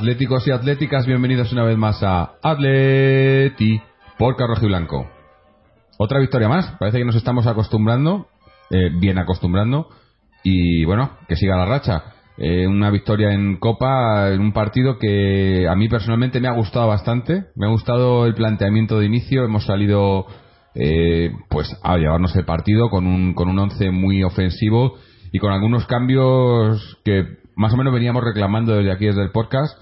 atléticos y atléticas, bienvenidos una vez más a Atleti por Carrojo y Blanco. Otra victoria más, parece que nos estamos acostumbrando, eh, bien acostumbrando, y bueno, que siga la racha. Eh, una victoria en Copa, en un partido que a mí personalmente me ha gustado bastante, me ha gustado el planteamiento de inicio, hemos salido eh, pues a llevarnos el partido con un, con un once muy ofensivo y con algunos cambios que más o menos veníamos reclamando desde aquí, desde el podcast,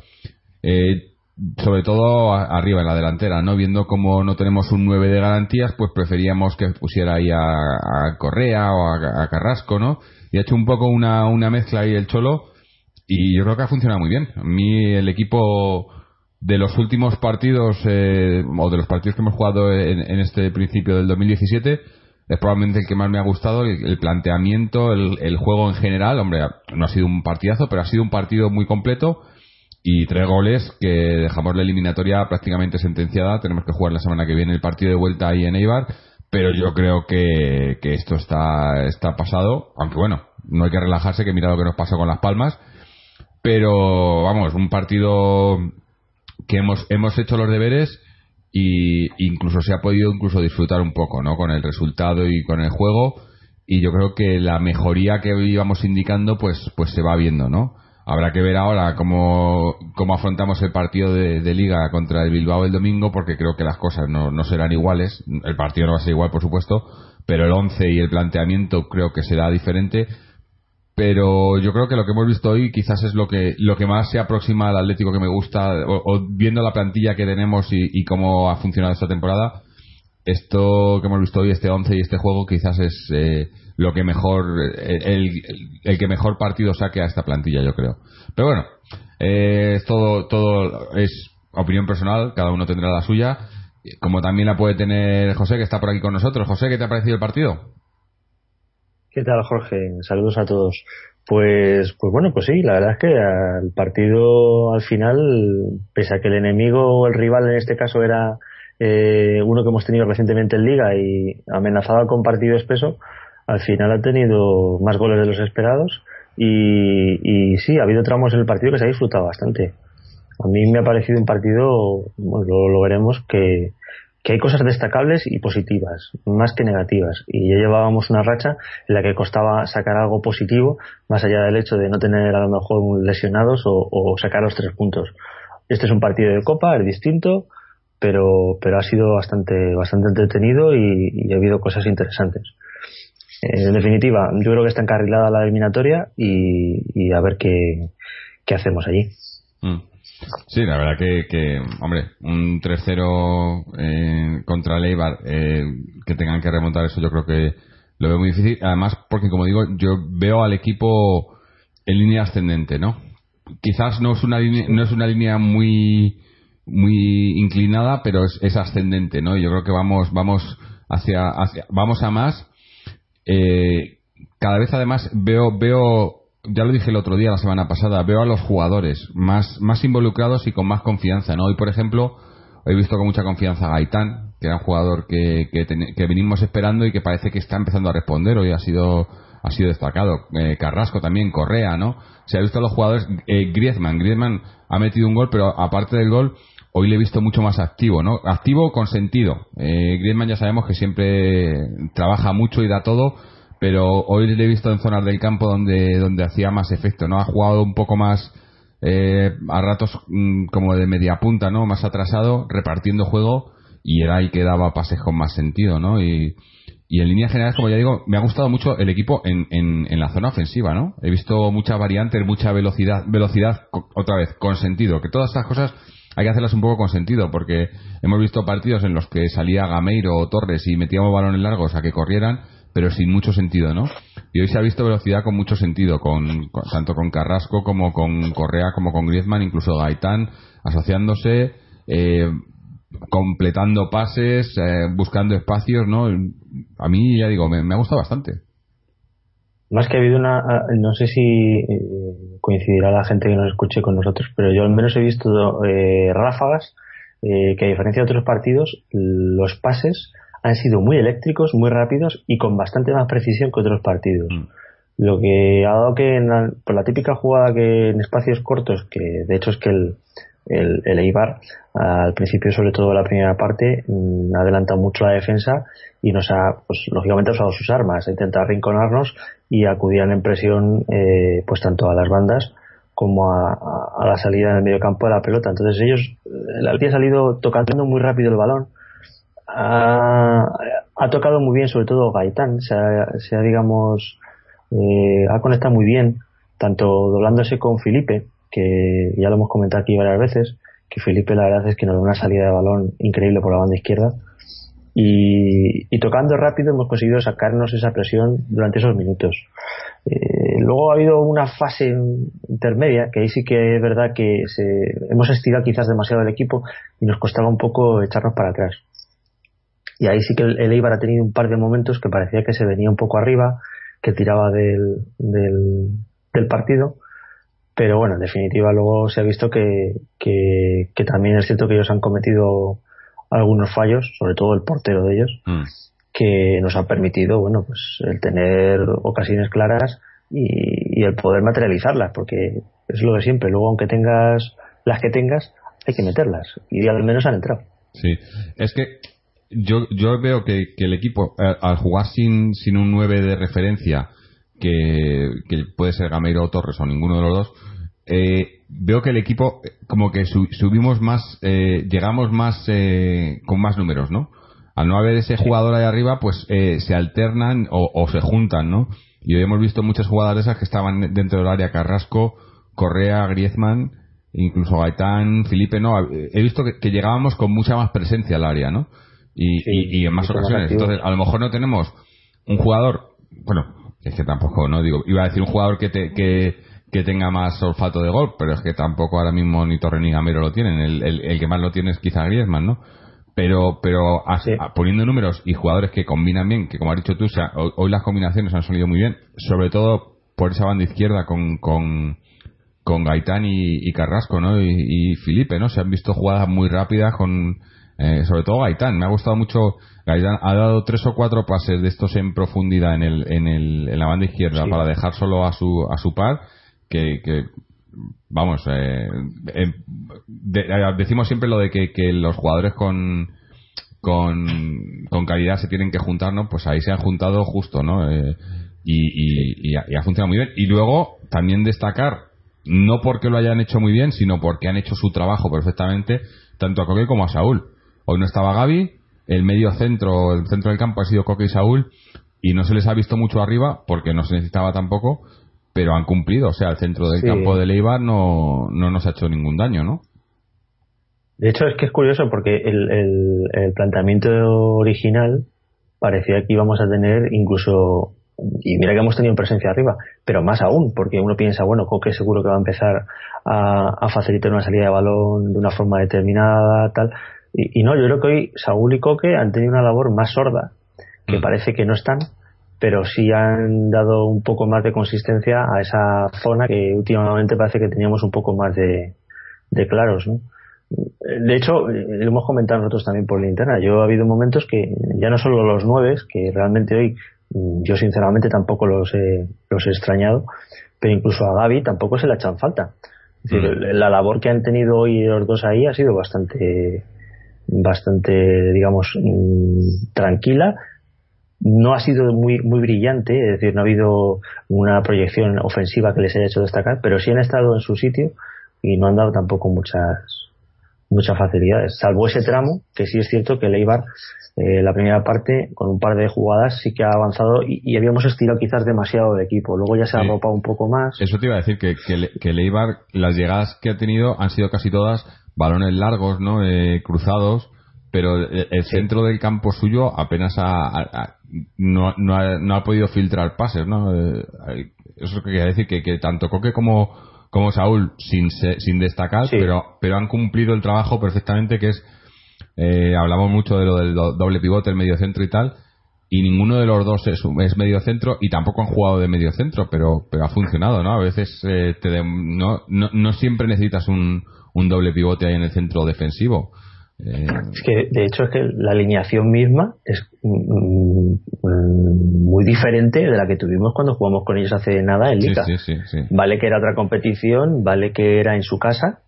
eh, sobre todo arriba en la delantera, ¿no? Viendo como no tenemos un 9 de garantías, pues preferíamos que pusiera ahí a, Correa o a, Carrasco, ¿no? Y ha hecho un poco una, una mezcla ahí el Cholo y yo creo que ha funcionado muy bien. A mí el equipo de los últimos partidos eh, o de los partidos que hemos jugado en, en este principio del 2017 es probablemente el que más me ha gustado el, el planteamiento el, el juego en general hombre no ha sido un partidazo pero ha sido un partido muy completo y tres goles que dejamos la eliminatoria prácticamente sentenciada. Tenemos que jugar la semana que viene el partido de vuelta ahí en Eibar pero yo creo que, que esto está, está pasado. Aunque bueno no hay que relajarse que mira lo que nos pasó con las palmas. Pero vamos un partido que hemos, hemos hecho los deberes y incluso se ha podido incluso disfrutar un poco ¿no? con el resultado y con el juego. Y yo creo que la mejoría que íbamos indicando pues pues se va viendo no habrá que ver ahora cómo, cómo afrontamos el partido de, liga contra el Bilbao el domingo porque creo que las cosas no, no serán iguales. El partido no va a ser igual por supuesto pero el 11 y el planteamiento creo que será diferente. Pero yo creo que lo que hemos visto hoy quizás es lo que lo que más se aproxima al Atlético que me gusta o, o viendo la plantilla que tenemos y, y cómo ha funcionado esta temporada esto que hemos visto hoy este 11 y este juego quizás es eh, lo que mejor el, que mejor partido saque a esta plantilla yo creo pero bueno eh, todo todo es opinión personal cada uno tendrá la suya como también la puede tener José que está por aquí con nosotros José ¿qué te ha parecido el partido? ¿Qué tal, Jorge? Saludos a todos. Pues, pues bueno, pues sí, la verdad es que el partido al final, pese a que el enemigo o el rival en este caso era eh, uno que hemos tenido recientemente en Liga y amenazaba con partido espeso, al final ha tenido más goles de los esperados y, y sí, ha habido tramos en el partido que se ha disfrutado bastante. A mí me ha parecido un partido, bueno, lo, veremos, que, que hay cosas destacables y positivas, más que negativas. Y ya llevábamos una racha en la que costaba sacar algo positivo, más allá del hecho de no tener a lo mejor lesionados o, o sacar los tres puntos. Este es un partido de Copa, es distinto, pero, pero ha sido bastante, bastante entretenido y, ha habido cosas interesantes. Eh, En definitiva, yo creo que está encarrilada la eliminatoria y, a ver qué, qué hacemos allí. Mm. Sí, la verdad que, que, hombre, un 3-0 eh, contra el Eibar, eh, que tengan que remontar eso, yo creo que lo veo muy difícil. Además, porque como digo, yo veo al equipo en línea ascendente, ¿no? Quizás no es una línea, no es una línea muy muy inclinada, pero es, es ascendente, ¿no? Yo creo que vamos vamos hacia, hacia vamos a más. Eh, cada vez además veo veo ya lo dije el otro día la semana pasada veo a los jugadores más más involucrados y con más confianza no hoy por ejemplo he visto con mucha confianza a Gaitán que era un jugador que, que, ten- que venimos esperando y que parece que está empezando a responder. Hoy ha sido ha sido destacado. Eh, Carrasco también Correa no se ha visto a los jugadores eh, Griezmann. Griezmann ha metido un gol pero aparte del gol hoy le he visto mucho más activo, ¿no? Activo con sentido. Eh, Griezmann ya sabemos que siempre trabaja mucho y da todo, pero hoy le he visto en zonas del campo donde, donde hacía más efecto, ¿no? Ha jugado un poco más eh, a ratos mm, como de media punta, ¿no? Más atrasado, repartiendo juego y era ahí que daba pases con más sentido, ¿no? Y, y en líneas generales, como ya digo, me ha gustado mucho el equipo en, en, en la zona ofensiva, ¿no? He visto muchas variantes, mucha velocidad, velocidad otra vez, con sentido. Que todas estas cosas hay que hacerlas un poco con sentido, porque hemos visto partidos en los que salía Gameiro o Torres y metíamos balones largos a que corrieran, pero sin mucho sentido, ¿no? Y hoy se ha visto velocidad con mucho sentido, con, tanto con Carrasco como con Correa, como con Griezmann, incluso Gaitán, asociándose, eh, completando pases, eh, buscando espacios, ¿no? A mí, ya digo, me ha gustado bastante. Más que ha habido una, ah, no sé si eh, coincidirá la gente que nos escuche con nosotros, pero yo al menos he visto eh, ráfagas eh, que a diferencia de otros partidos, los pases han sido muy eléctricos, muy rápidos y con bastante más precisión que otros partidos. Mm. Lo que ha dado que en la, por la típica jugada que en espacios cortos, que de hecho es que el, el, el Eibar al principio sobre todo la primera parte mm, ha adelantado mucho la defensa y nos ha pues lógicamente usado sus armas ha intentado arrinconarnos y acudían en presión eh, pues tanto a las bandas como a, a, la salida en el medio campo de la pelota. Entonces ellos el Albi ha salido tocando muy rápido el balón. Ha, ha tocado muy bien sobre todo Gaitán. Se ha, se ha digamos eh, ha conectado muy bien tanto doblándose con Felipe que ya lo hemos comentado aquí varias veces, que Felipe la verdad es que nos da una salida de balón increíble por la banda izquierda y, tocando rápido hemos conseguido sacarnos esa presión durante esos minutos. Eh, luego ha habido una fase intermedia que ahí sí que es verdad que se, hemos estirado quizás demasiado el equipo y nos costaba un poco echarnos para atrás. Y ahí sí que el, el Eibar ha tenido un par de momentos que parecía que se venía un poco arriba, que tiraba del, del, del partido pero bueno, en definitiva luego se ha visto que, que, también es cierto que ellos han cometido algunos fallos, sobre todo el portero de ellos, Mm. que nos han permitido, bueno, pues el tener ocasiones claras y, y el poder materializarlas, porque es lo de siempre. Luego, aunque tengas las que tengas, hay que meterlas y al menos han entrado. Sí, es que yo, yo veo que, que el equipo, eh, al jugar sin, sin un 9 de referencia, que, que puede ser Gameiro o Torres o ninguno de los dos, eh, veo que el equipo eh, como que su- subimos más, eh, llegamos más eh, con más números, ¿no? Al no haber ese jugador ahí arriba, pues eh, se alternan o, o se juntan, ¿no? Y hoy hemos visto muchas jugadas de esas que estaban dentro del área Carrasco, Correa, Griezmann, incluso Gaitán, Felipe, no, he visto que, que llegábamos con mucha más presencia al área, ¿no? Y, Sí, y- y en más ocasiones. Entonces, a lo mejor no tenemos un jugador, bueno, es que tampoco, no digo, iba a decir un jugador que, te, que, que tenga más olfato de gol, pero es que tampoco ahora mismo ni Torre ni Gamero lo tienen. El, el, el que más lo tiene es quizá Griezmann, ¿no? Pero, pero a- Sí. a- poniendo números y jugadores que combinan bien, que como has dicho tú, o sea, hoy, hoy las combinaciones han salido muy bien, sobre todo por esa banda izquierda con, con, con Gaitán y, y Carrasco, ¿no? Y, y Felipe, ¿no? Se han visto jugadas muy rápidas con, eh, sobre todo Gaitán. Me ha gustado mucho. Gaitán ha dado tres o cuatro pases de estos en profundidad en el, en el, en la banda izquierda Sí. para dejar solo a su, a su par, que, que vamos, eh, eh, eh, decimos siempre lo de que, los jugadores con, con, con calidad se tienen que juntar, ¿no? Pues ahí se han juntado justo, ¿no? Eh, y ha, y ha funcionado muy bien. Y luego también destacar, no porque lo hayan hecho muy bien, sino porque han hecho su trabajo perfectamente, tanto a Coque como a Saúl. Hoy no estaba Gaby, el medio centro, el centro del campo ha sido Coque y Saúl, y no se les ha visto mucho arriba, porque no se necesitaba tampoco, pero han cumplido. O sea, el centro del Sí. campo de Leibar no, no nos ha hecho ningún daño, ¿no? De hecho, es que es curioso porque el, el, el planteamiento original parecía que íbamos a tener incluso, y mira que hemos tenido presencia arriba, pero más aún, porque uno piensa, bueno, Coque seguro que va a empezar a, a facilitar una salida de balón de una forma determinada, tal. Y, y no, yo creo que hoy Saúl y Coque han tenido una labor más sorda, que Mm. parece que no están, pero sí han dado un poco más de consistencia a esa zona que últimamente parece que teníamos un poco más de, de claros, ¿no? De hecho, eh, lo hemos comentado nosotros también por la interna. Yo ha habido momentos que ya no solo los nueve, que realmente hoy mm, yo sinceramente tampoco los he, los he extrañado, pero incluso a Gaby tampoco se le ha echado en falta. Es decir, Mm. la labor que han tenido hoy los dos ahí ha sido bastante, bastante, digamos, mm, tranquila. No ha sido muy, muy brillante, es decir, no ha habido una proyección ofensiva que les haya hecho destacar, pero sí han estado en su sitio y no han dado tampoco muchas, muchas facilidades, salvo ese tramo, que sí es cierto que el Eibar, eh, la primera parte, con un par de jugadas, sí que ha avanzado y, y habíamos estirado quizás demasiado el equipo. Luego ya se ha Sí. arropado un poco más. Eso te iba a decir que, que, que las llegadas que ha tenido han sido casi todas balones largos, ¿no? Eh, cruzados, pero el, el centro del campo suyo apenas ha, no, no, ha, no ha podido filtrar pases, ¿no? Eh, eso quiere decir que, que tanto Coque como, como Saúl, sin, sin destacar, Sí. pero, pero han cumplido el trabajo perfectamente, que es, eh, hablamos mucho de lo del do- doble pivote, el medio centro y tal, y ninguno de los dos es, es medio centro y tampoco han jugado de medio centro, pero, pero ha funcionado, ¿no? A veces eh, te de- no, no, no siempre necesitas un, un doble pivote ahí en el centro defensivo. Eh, Es que, de hecho, es que la alineación misma es mm, mm, muy diferente de la que tuvimos cuando jugamos con ellos hace nada en Liga. sí, sí, sí. Vale que era otra competición, vale que era en su casa,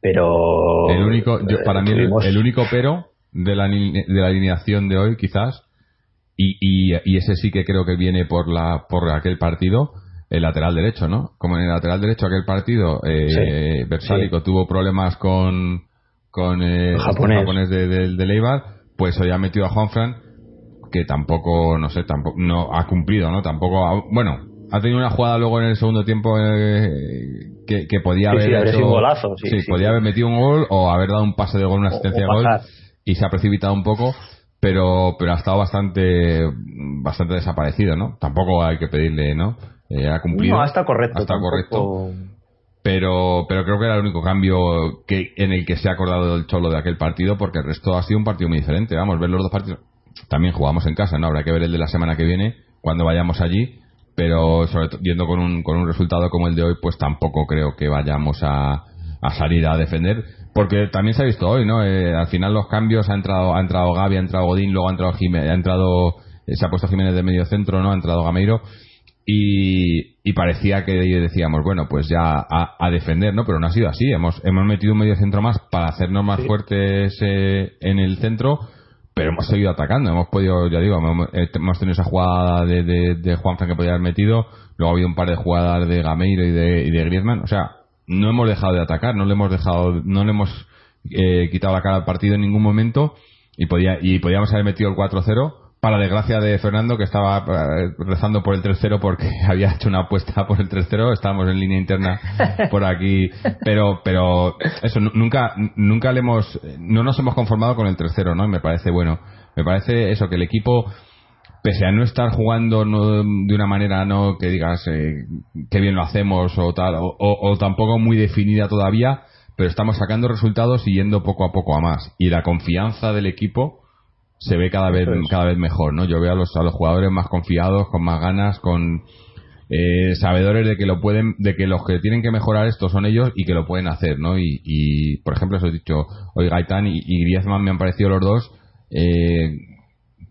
pero... El único, yo- eh, para mí, el, tuvimos- el único pero de la, de la alineación de hoy, quizás, y, y, y ese sí que creo que viene por la por aquel partido, el lateral derecho, ¿no? Como en el lateral derecho aquel partido, eh, Versálico tuvo problemas con con eh, El este japonés. japonés de, de, de Leibar, pues hoy ha metido a Juanfran, que tampoco, no sé, tampoco no ha cumplido, ¿no? Tampoco, ha- bueno, ha tenido una jugada luego en el segundo tiempo eh, que, que podía Sí, haber sí, hecho- sido un golazo, sí, sí. podía haber metido un gol o haber dado un pase de gol, una asistencia de gol y se ha precipitado un poco, pero pero ha estado bastante bastante desaparecido, ¿no? Tampoco hay que pedirle, ¿no? Eh, ha cumplido. No, está correcto. Ha estado tampoco- correcto. Pero, pero creo que era el único cambio que en el que se ha acordado del Cholo de aquel partido, porque el resto ha sido un partido muy diferente. Vamos, ver los dos partidos. También jugamos en casa, ¿no? Habrá que ver el de la semana que viene, cuando vayamos allí. Pero, sobre todo, yendo con un, con un resultado como el de hoy, pues tampoco creo que vayamos a, a salir a defender. Porque también se ha visto hoy, ¿no? Eh, al final los cambios, ha entrado, ha entrado Gaby, ha entrado Godín, luego ha entrado Jiménez, ha entrado, eh, se ha puesto Jiménez de medio centro, ¿no? Ha entrado Gameiro y, y parecía que decíamos, bueno, pues ya a, a defender, ¿no? Pero no ha sido así. Hemos, hemos metido un medio centro más para hacernos más fuertes eh, en el centro, pero hemos seguido atacando. Hemos podido, ya digo, hemos, eh, hemos tenido esa jugada de, de, de Juanfran que podía haber metido, luego ha habido un par de jugadas de Gameiro y de, y de Griezmann. O sea, no hemos dejado de atacar, no le hemos dejado, no le hemos eh, quitado la cara al partido en ningún momento y podía y podíamos haber metido el 4-0 para desgracia de Fernando que estaba eh, rezando por el 3-0 porque había hecho una apuesta por el 3-0 estábamos en línea interna por aquí. Pero pero eso nu- nunca nunca le hemos no nos hemos conformado con el 3-0 no y me parece bueno. Me parece eso que el equipo pese a no estar jugando no, de una manera no que digas eh, qué bien lo hacemos o tal o, o- o tampoco muy definida todavía pero estamos sacando resultados y yendo poco a poco a más. Y la confianza del equipo se ve cada vez es. cada vez mejor no yo veo a los a los jugadores más confiados con más ganas con eh, sabedores de que lo pueden de que los que tienen que mejorar esto son ellos y que lo pueden hacer no y, y, por ejemplo os he dicho hoy Gaitán y, y Griezmann me han parecido los dos eh,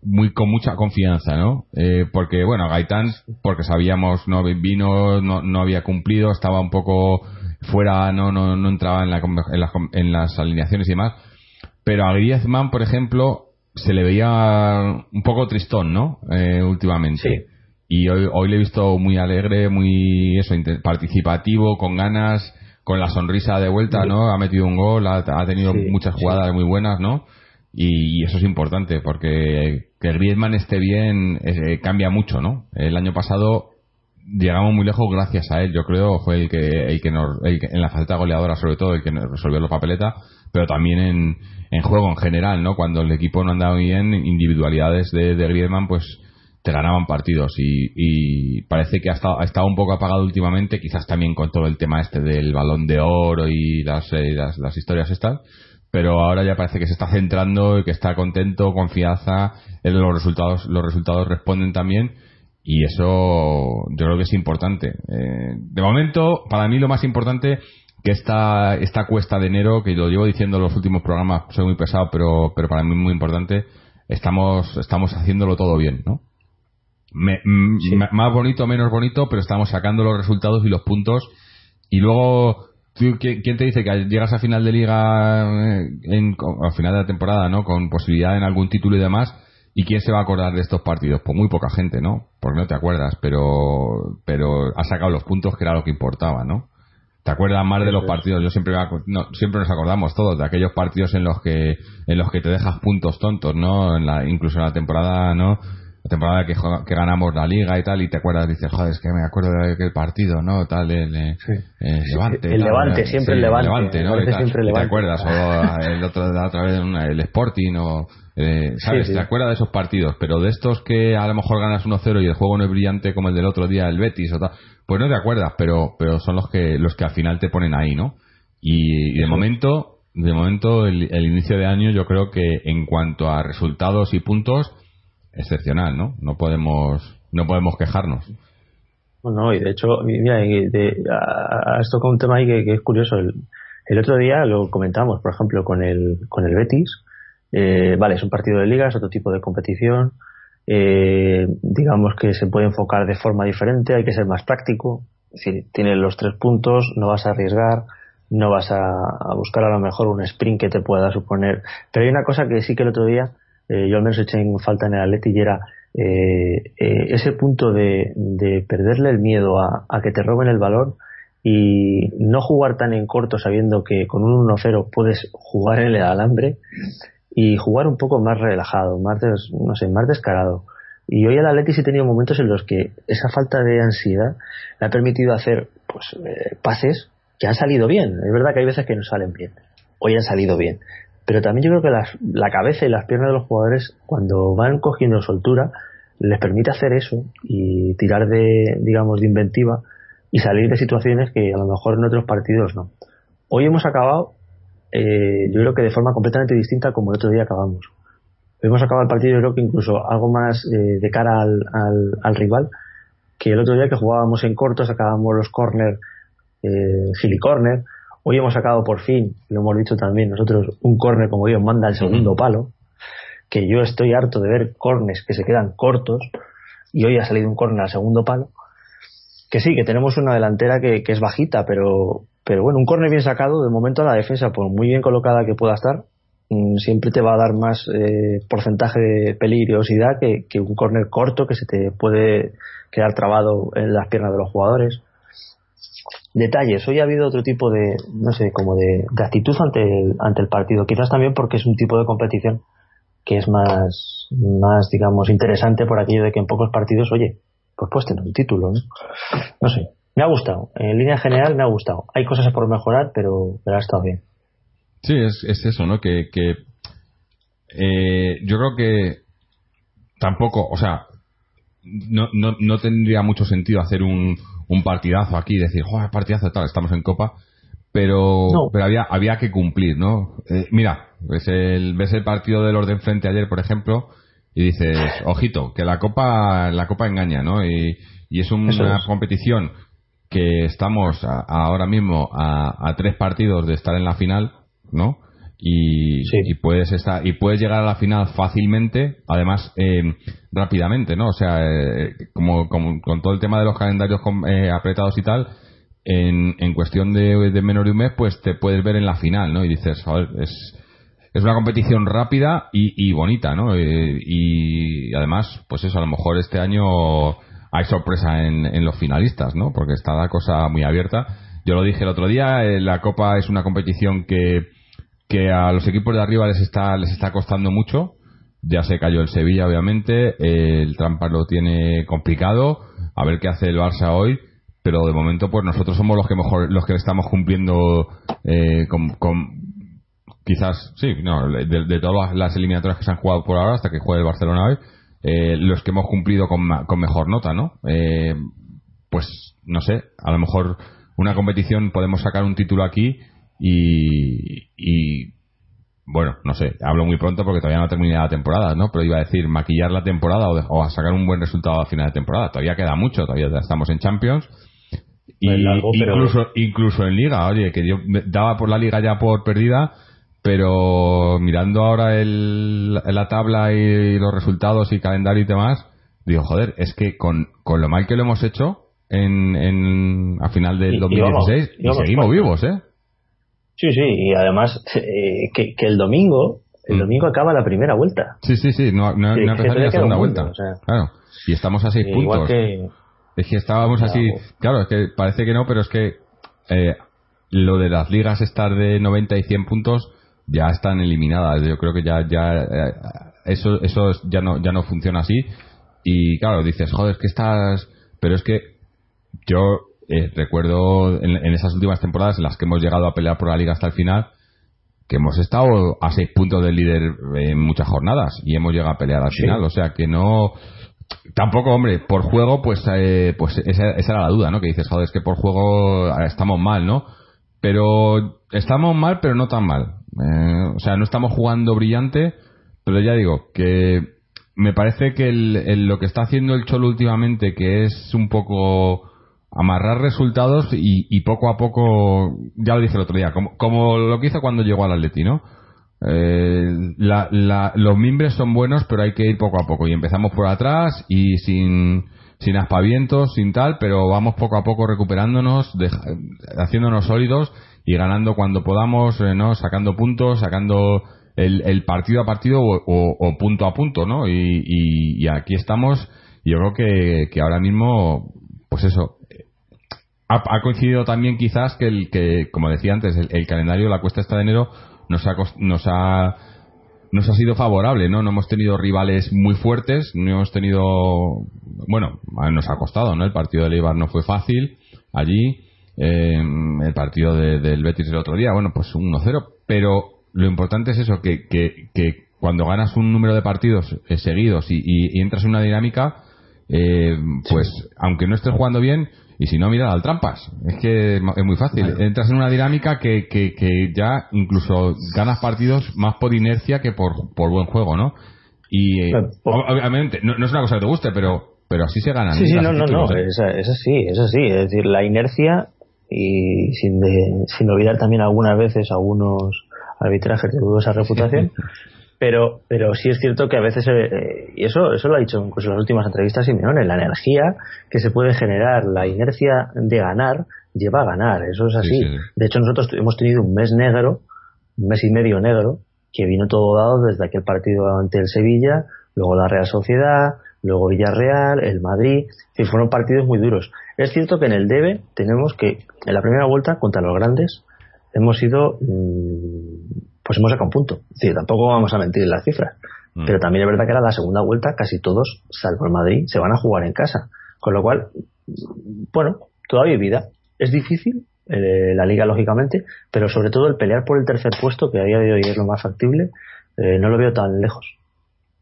muy con mucha confianza, ¿no? Eh, porque bueno, Gaitán, porque sabíamos, no vino, no, no había cumplido, estaba un poco fuera, no, no, no entraba en, la, en, las, en las alineaciones y demás. Pero a Griezmann, por ejemplo, se le veía un poco tristón, ¿no? Eh, últimamente. Sí. Y hoy, hoy le he visto muy alegre, muy eso, participativo, con ganas, con la sonrisa de vuelta, ¿no? Ha metido un gol, ha, ha tenido Sí, muchas jugadas muy buenas, ¿no? Y, y eso es importante porque que Griezmann esté bien eh, cambia mucho, ¿no? El año pasado llegamos muy lejos gracias a él, yo creo, fue el que, el que nos, el que- en la faceta goleadora sobre todo, el que nos resolvió la papeleta, pero también en, juego en general, ¿no? Cuando el equipo no andaba bien, individualidades de, de Griezmann, pues te ganaban partidos y, y parece que ha estado, ha estado un poco apagado últimamente, quizás también con todo el tema este del balón de oro y las, eh, las, las historias estas, pero ahora ya parece que se está centrando y que está contento, confianza, eh, los resultados, los resultados responden también y eso yo creo que es importante. Eh, de momento, para mí lo más importante que esta, esta cuesta de enero, que lo llevo diciendo en los últimos programas, soy muy pesado, pero, pero para mí muy importante, estamos, estamos haciéndolo todo bien, ¿no? Me- Sí. Más bonito, menos bonito, pero estamos sacando los resultados y los puntos. Y luego, ¿tú, ¿quién, quién te dice que llegas a final de liga, eh, en, final de la temporada, ¿no? Con posibilidad en algún título y demás. ¿Y quién se va a acordar de estos partidos? Pues muy poca gente, ¿no? Porque no te acuerdas, pero, pero has sacado los puntos que era lo que importaba, ¿no? ¿Te acuerdas más de los partidos? Yo siempre, no, siempre nos acordamos todos de aquellos partidos en los que, en los que te dejas puntos tontos, ¿no? En la, incluso en la temporada, ¿no? La temporada que, ganamos la liga y tal, y te acuerdas, dices, joder, es que me acuerdo de aquel partido, ¿no? Tal, el, eh, eh, Levante. El tal, Levante, eh, siempre el Levante, ¿no? parece Y tal, siempre el y te Levante. acuerdas, o el otro, la otra vez el Sporting, o, eh, ¿sabes? Sí, sí. Te acuerdas de esos partidos, pero de estos que a lo mejor ganas 1-0 y el juego no es brillante como el del otro día, el Betis o tal, pues no te acuerdas, pero, pero son los que, los que al final te ponen ahí, ¿no? Y, y de momento, de momento el, el inicio de año yo creo que en cuanto a resultados y puntos, excepcional, ¿no? No podemos, no podemos quejarnos. Bueno, y de hecho, mira, de- has tocado un tema ahí que, es curioso. El, el otro día lo comentamos, por ejemplo, con el, con el Betis. Eh, vale, es un partido de liga, es otro tipo de competición. Eh, digamos que se puede enfocar de forma diferente, hay que ser más práctico. Decir, tienes los tres puntos, no vas a arriesgar, no vas a, a buscar a lo mejor un sprint que te pueda suponer. Pero hay una cosa que sí que el otro día eh, yo al menos eché en falta en el Atleti y era eh, eh, ese punto de, de perderle el miedo a, a que te roben el valor y no jugar tan en corto sabiendo que con un 1-0 puedes jugar en el alambre y jugar un poco más relajado, más des- no sé, más descarado. Y hoy el Atleti sí ha tenido momentos en los que esa falta de ansiedad le ha permitido hacer pues eh, pases que han salido bien. Es verdad que hay veces que no salen bien. Hoy han salido bien. Pero también yo creo que las- la cabeza y las piernas de los jugadores, cuando van cogiendo soltura, les permite hacer eso y tirar de, digamos, de inventiva y salir de situaciones que a lo mejor en otros partidos no. Hoy hemos acabado, eh, yo creo que de forma completamente distinta como el otro día acabamos. Hemos acabado el partido, yo creo que incluso algo más eh, de cara al, al, al rival que el otro día que jugábamos en corto, sacábamos los corner, eh. Hoy hemos sacado por fin, lo hemos dicho también nosotros, un corner como Dios manda al segundo palo. Que yo estoy harto de ver corners que se quedan cortos y hoy ha salido un corner al segundo palo. Que sí, que tenemos una delantera que, que es bajita, pero, pero bueno, un corner bien sacado, de momento la defensa, por muy bien colocada que pueda estar, mm, siempre te va a dar más eh, porcentaje de peligrosidad que, que un corner corto que se te puede quedar trabado en las piernas de los jugadores. Detalles, hoy ha habido otro tipo de, no sé, como de, de actitud ante el, ante el partido, quizás también porque es un tipo de competición que es más, más, digamos, interesante por aquello de que en pocos partidos, oye, pues puedes tener un título, ¿no? No sé, me ha gustado, en línea general me ha gustado. Hay cosas por mejorar, pero, pero ha estado bien. Sí, es, es eso, ¿no? Que, que eh, yo creo que tampoco, o sea, no, no, no tendría mucho sentido hacer un, un partidazo aquí decir, joder, partidazo tal, estamos en Copa, pero, No. pero había, había que cumplir, ¿no? Eh, mira, ves el, ves el partido del orden frente ayer, por ejemplo, y dices, ojito, que la Copa, la Copa engaña, ¿no? Y, y es un- una es. competición que estamos a- ahora mismo a, a tres partidos de estar en la final, ¿no? Y, Sí. y puedes estar y puedes llegar a la final fácilmente, además eh, rápidamente, ¿no? O sea, eh, como, como con todo el tema de los calendarios com- eh, apretados y tal, en, en cuestión de, de menos de un mes, pues te puedes ver en la final, ¿no? Y dices, joder, es, es una competición rápida y, y bonita, ¿no? Eh, y además, pues eso, a lo mejor este año hay sorpresa en, en los finalistas, ¿no? Porque está la cosa muy abierta. Yo lo dije el otro día, eh, la Copa es una competición que, que a los equipos de arriba les está, les está costando mucho. Ya se cayó el Sevilla, obviamente. el Trampas lo tiene complicado. A ver qué hace el Barça hoy. Pero de momento, pues nosotros somos los que mejor, los que estamos cumpliendo eh, con, quizás, sí, no, de, de todas las eliminatorias que se han jugado por ahora, hasta que juegue el Barcelona hoy, eh, los que hemos cumplido con, con mejor nota, ¿no? Eh, pues, no sé, a lo mejor una competición podemos sacar un título aquí y, y bueno, no sé, hablo muy pronto porque todavía no terminé la temporada, ¿no? Pero iba a decir maquillar la temporada o, de- o a sacar un buen resultado a final de temporada. Todavía queda mucho, todavía estamos en Champions. Y pero- incluso, incluso en Liga, oye, que yo daba por la Liga ya por perdida, pero mirando ahora el, la tabla y los resultados y calendario y demás, digo, joder, es que con, con lo mal que lo hemos hecho en, en, a final del Y- y 2016, vamos, y vamos seguimos vivos, ¿eh? Sí, sí, y además eh, que, que el domingo, el Mm. domingo acaba la primera vuelta. Sí, sí, sí, no, no, Sí, no ha empezado ni la segunda un vuelta. mundo, o sea. claro, y estamos a seis Eh, puntos. que Es que estábamos así, claro, es que parece que no, pero es que eh, lo de las ligas estar de 90 y 100 puntos ya están eliminadas. Yo creo que ya ya eh, eso eso es- ya no ya no funciona así y claro, dices, joder, es que estás... Pero es que yo eh, recuerdo en, en esas últimas temporadas en las que hemos llegado a pelear por la liga hasta el final, que hemos estado a seis puntos del líder en muchas jornadas y hemos llegado a pelear al Sí. final. O sea que no. Tampoco, hombre, por juego, pues, eh, pues esa, esa era la duda, ¿no? Que dices, joder, es que por juego eh, estamos mal, ¿no? Pero estamos mal, pero no tan mal. Eh, o sea, no estamos jugando brillante, pero ya digo que me parece que el- el- lo que está haciendo el Cholo últimamente, que es un poco amarrar resultados y, y poco a poco, ya lo dije el otro día, como, como lo que hizo cuando llegó al Atleti, ¿no? Eh, la- la- los mimbres son buenos, pero hay que ir poco a poco. Y empezamos por atrás y sin, sin aspavientos, sin tal, pero vamos poco a poco recuperándonos, haciéndonos sólidos y ganando cuando podamos, eh, ¿no? Sacando puntos, sacando el, el partido a partido o, o- punto a punto, ¿no? Y, aquí estamos. Yo creo que, que ahora mismo, pues eso, ha, ha coincidido también quizás que, el, que como decía antes, el, el calendario, la cuesta esta de enero, nos ha, nos ha nos ha sido favorable, ¿no? No hemos tenido rivales muy fuertes, no hemos tenido, bueno, nos ha costado, ¿no? El partido de Eibar no fue fácil allí, eh, el partido de- del Betis el otro día, bueno, pues 1-0, pero lo importante es eso, que, que, que cuando ganas un número de partidos eh, seguidos y, y- y entras en una dinámica, eh, pues aunque no estés jugando bien, y si no, mira al trampas. Es que es muy fácil. Entras en una dinámica que, que, que ya incluso ganas partidos más por inercia que por, por buen juego, ¿no? Y eh, obviamente, no, no es una cosa que te guste, pero, pero así se ganan. Sí, sí, no, no, no, títulos, ¿eh? es, es así, es así. Es decir, la inercia y sin, de- sin olvidar también algunas veces algunos arbitrajes de dudosa reputación. Pero, pero sí es cierto que a veces, eh, y eso, eso lo ha dicho incluso en las últimas entrevistas Simeone, la energía que se puede generar, la inercia de ganar, lleva a ganar, eso es así. Sí, sí. De hecho, nosotros hemos tenido un mes negro, un mes y medio negro, que vino todo dado desde aquel partido ante el Sevilla, luego la Real Sociedad, luego Villarreal, el Madrid, que fueron partidos muy duros. Es cierto que en el debe tenemos que, en la primera vuelta, contra los grandes, hemos ido, mm, pues hemos sacado un punto. Es decir, tampoco vamos a mentir en las cifras. Mm. Pero también es verdad que era la segunda vuelta, casi todos, salvo el Madrid, se van a jugar en casa. Con lo cual, bueno, todavía hay vida. Es difícil, eh, la liga lógicamente, pero sobre todo el pelear por el tercer puesto, que a día de hoy es lo más factible, eh, no lo veo tan lejos.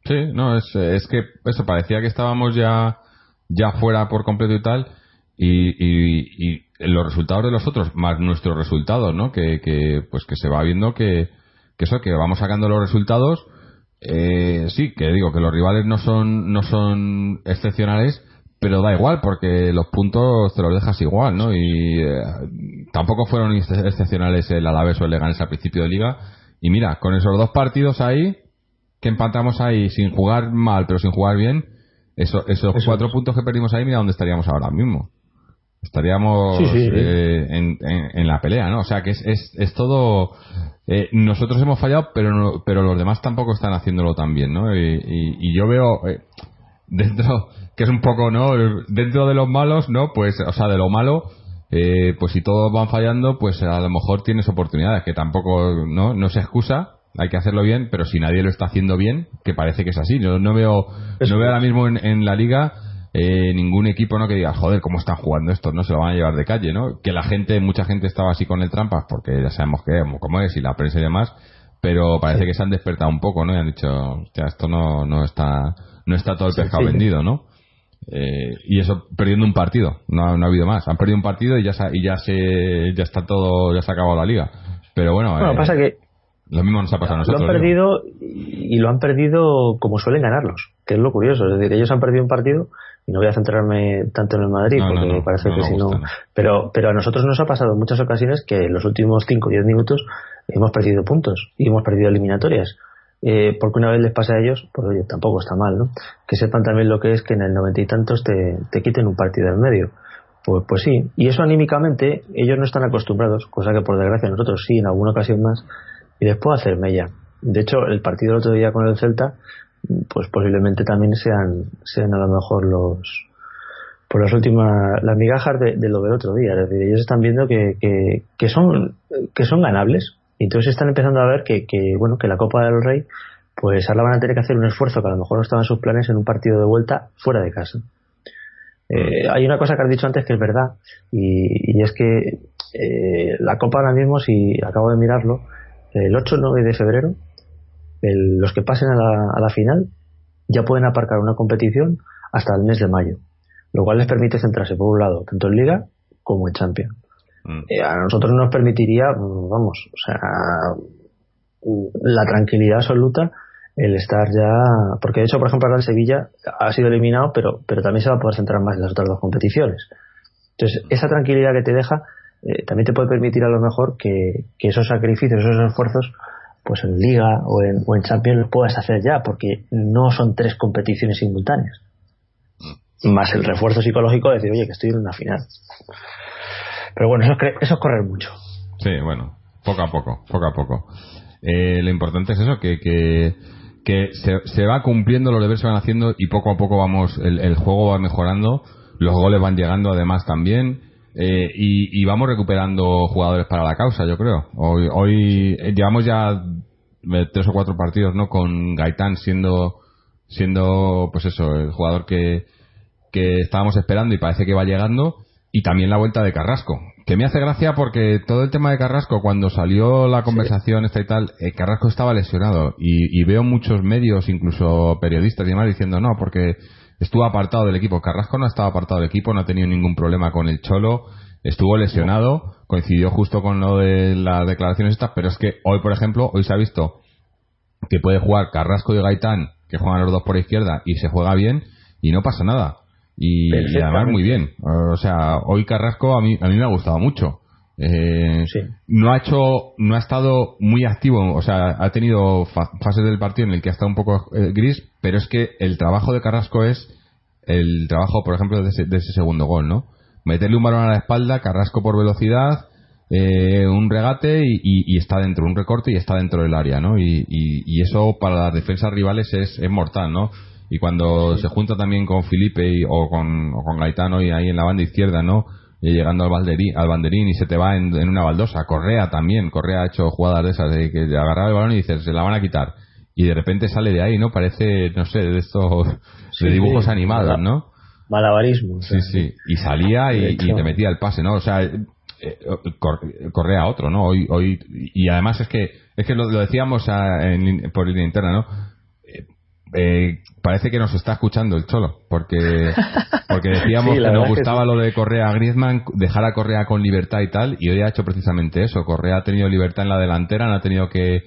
Sí, no, es, es que eso parecía que estábamos ya, ya fuera por completo y tal, y, y, y los resultados de los otros, más nuestros resultados, ¿no? Que, que pues que se va viendo que, que eso, que vamos sacando los resultados, eh, sí, que digo que los rivales no son, no son excepcionales, pero da igual, porque los puntos te los dejas igual, ¿no? Y eh, tampoco fueron ex- excepcionales el Alavés o el Leganés al principio de liga, y mira, con esos dos partidos ahí, que empatamos ahí sin jugar mal, pero sin jugar bien, eso, esos Eso cuatro es. puntos que perdimos ahí, mira dónde estaríamos ahora mismo. Estaríamos Sí, sí, sí. eh, en, en- en la pelea, ¿no? O sea que es, es, es todo. eh, nosotros hemos fallado, pero no- pero los demás tampoco están haciéndolo tan bien, ¿no? Y, y- y yo veo eh, dentro que es un poco, ¿no? Dentro de los malos, ¿no? Pues, o sea, de lo malo, eh, pues si todos van fallando, pues a lo mejor tienes oportunidades, que tampoco, ¿no? No se excusa, hay que hacerlo bien, pero si nadie lo está haciendo bien, que parece que es así. Yo no veo, no veo ahora mismo en, en la liga eh, ningún equipo, ¿no? Que diga, joder, ¿cómo están jugando estos? No se lo van a llevar de calle, ¿no? Que la gente, mucha gente estaba así con el trampas, porque ya sabemos que, cómo es, y la prensa y demás, pero parece que se han despertado un poco, ¿no? Y han dicho, hostia, esto no, no está, no está todo el pescado sí. vendido, ¿no? Eh, y eso perdiendo un partido, no, ha- no ha habido más. Han perdido un partido y ya se, y ya se, ya está todo, ya se ha acabado la liga. Pero bueno, Bueno, eh, pasa que lo mismo nos ha pasado a lo han digo. perdido y lo han perdido como suelen ganarlos, que es lo curioso. Es decir, ellos han perdido un partido y no voy a centrarme tanto en el Madrid No, porque no, parece no que me si no. Pero, pero a nosotros nos ha pasado en muchas ocasiones que en los últimos 5 o 10 minutos hemos perdido puntos y hemos perdido eliminatorias. Eh, porque una vez les pasa a ellos, pues oye, tampoco está mal, ¿no? Que sepan también lo que es que en el noventa y tantos te, te quiten un partido en medio. Pues, pues sí, y eso anímicamente ellos no están acostumbrados, cosa que por desgracia nosotros sí, en alguna ocasión más, y les puede hacer mella. De hecho, el partido del otro día con el Celta, pues posiblemente también sean, sean a lo mejor los por las últimas las migajas de, lo del otro día. Es decir, ellos están viendo que, que, son que son ganables y entonces están empezando a ver que, que bueno que la Copa del Rey pues ahora van a tener que hacer un esfuerzo que a lo mejor no estaba en sus planes en un partido de vuelta fuera de casa. Eh, hay una cosa que has dicho antes que es verdad y, es que eh, la Copa ahora mismo, si acabo de mirarlo, el 8 o 9 de febrero, el- los que pasen a la, a la final ya pueden aparcar una competición hasta el mes de mayo, lo cual les permite centrarse por un lado tanto en Liga como en Champions. Mm. Eh, a nosotros nos permitiría, vamos, o sea, la tranquilidad absoluta el estar ya, porque de hecho, por ejemplo, ahora el Sevilla ha sido eliminado, pero, pero también se va a poder centrar más en las otras dos competiciones. Entonces, esa tranquilidad que te deja eh, también te puede permitir a lo mejor que, que esos sacrificios, esos esfuerzos, pues en Liga o en, o en Champions los puedas hacer ya, porque no son tres competiciones simultáneas. Más el refuerzo psicológico de decir, oye, que estoy en una final. Pero bueno, eso es, eso es correr mucho. Sí, bueno, poco a poco, poco a poco. Eh, lo importante es eso, que, que, que se, se va cumpliendo, los deberes se van haciendo y poco a poco vamos, el, el juego va mejorando, los goles van llegando además también. Eh, y, y vamos recuperando jugadores para la causa, yo creo. Hoy, hoy eh, llevamos ya eh, tres o cuatro partidos, ¿no? Con Gaitán siendo, siendo, pues eso, el jugador que, que estábamos esperando y parece que va llegando. Y también la vuelta de Carrasco, que me hace gracia porque todo el tema de Carrasco, cuando salió la conversación esta y tal, eh, Carrasco estaba lesionado y, y veo muchos medios, incluso periodistas y demás, diciendo no, porque estuvo apartado del equipo. Carrasco no estaba apartado del equipo, no ha tenido ningún problema con el Cholo, estuvo lesionado, coincidió justo con lo de las declaraciones estas, pero es que hoy, por ejemplo, hoy se ha visto que puede jugar Carrasco y Gaitán, que juegan los dos por izquierda y se juega bien y no pasa nada. Y, y además muy bien. O sea, hoy Carrasco a mí, a mí me ha gustado mucho. Eh, Sí. No ha hecho, no ha estado muy activo, o sea, ha tenido fa- fases del partido en el que ha estado un poco eh, gris, pero es que el trabajo de Carrasco es el trabajo, por ejemplo, de ese, de ese segundo gol, ¿no? Meterle un balón a la espalda, Carrasco por velocidad, eh, un regate y, y- y está dentro, un recorte y está dentro del área, ¿no? Y, eso para las defensas rivales es, es mortal, ¿no? Y cuando se junta también con Felipe y- o, con, o con Gaetano y ahí en la banda izquierda, ¿no? Y llegando al, balderí, al banderín y se te va en, en una baldosa. Correa también, Correa ha hecho jugadas de esas, de que agarrar el balón y dices, se la van a quitar. Y de repente sale de ahí, ¿no? Parece, no sé, de estos, Sí, de dibujos sí. animados, ¿no? Malabarismo. o Sí, sea, sí. Y salía y, te metía el pase, ¿no? O sea, eh, cor- Correa otro, ¿no? Hoy, hoy, y además es que, es que lo, lo decíamos a- en- por línea interna, ¿no? Eh, parece que nos está escuchando el cholo, porque, porque decíamos Sí, que nos que gustaba lo de Correa a Griezmann, dejar a Correa con libertad y tal, y hoy ha hecho precisamente eso. Correa ha tenido libertad en la delantera, no ha tenido que,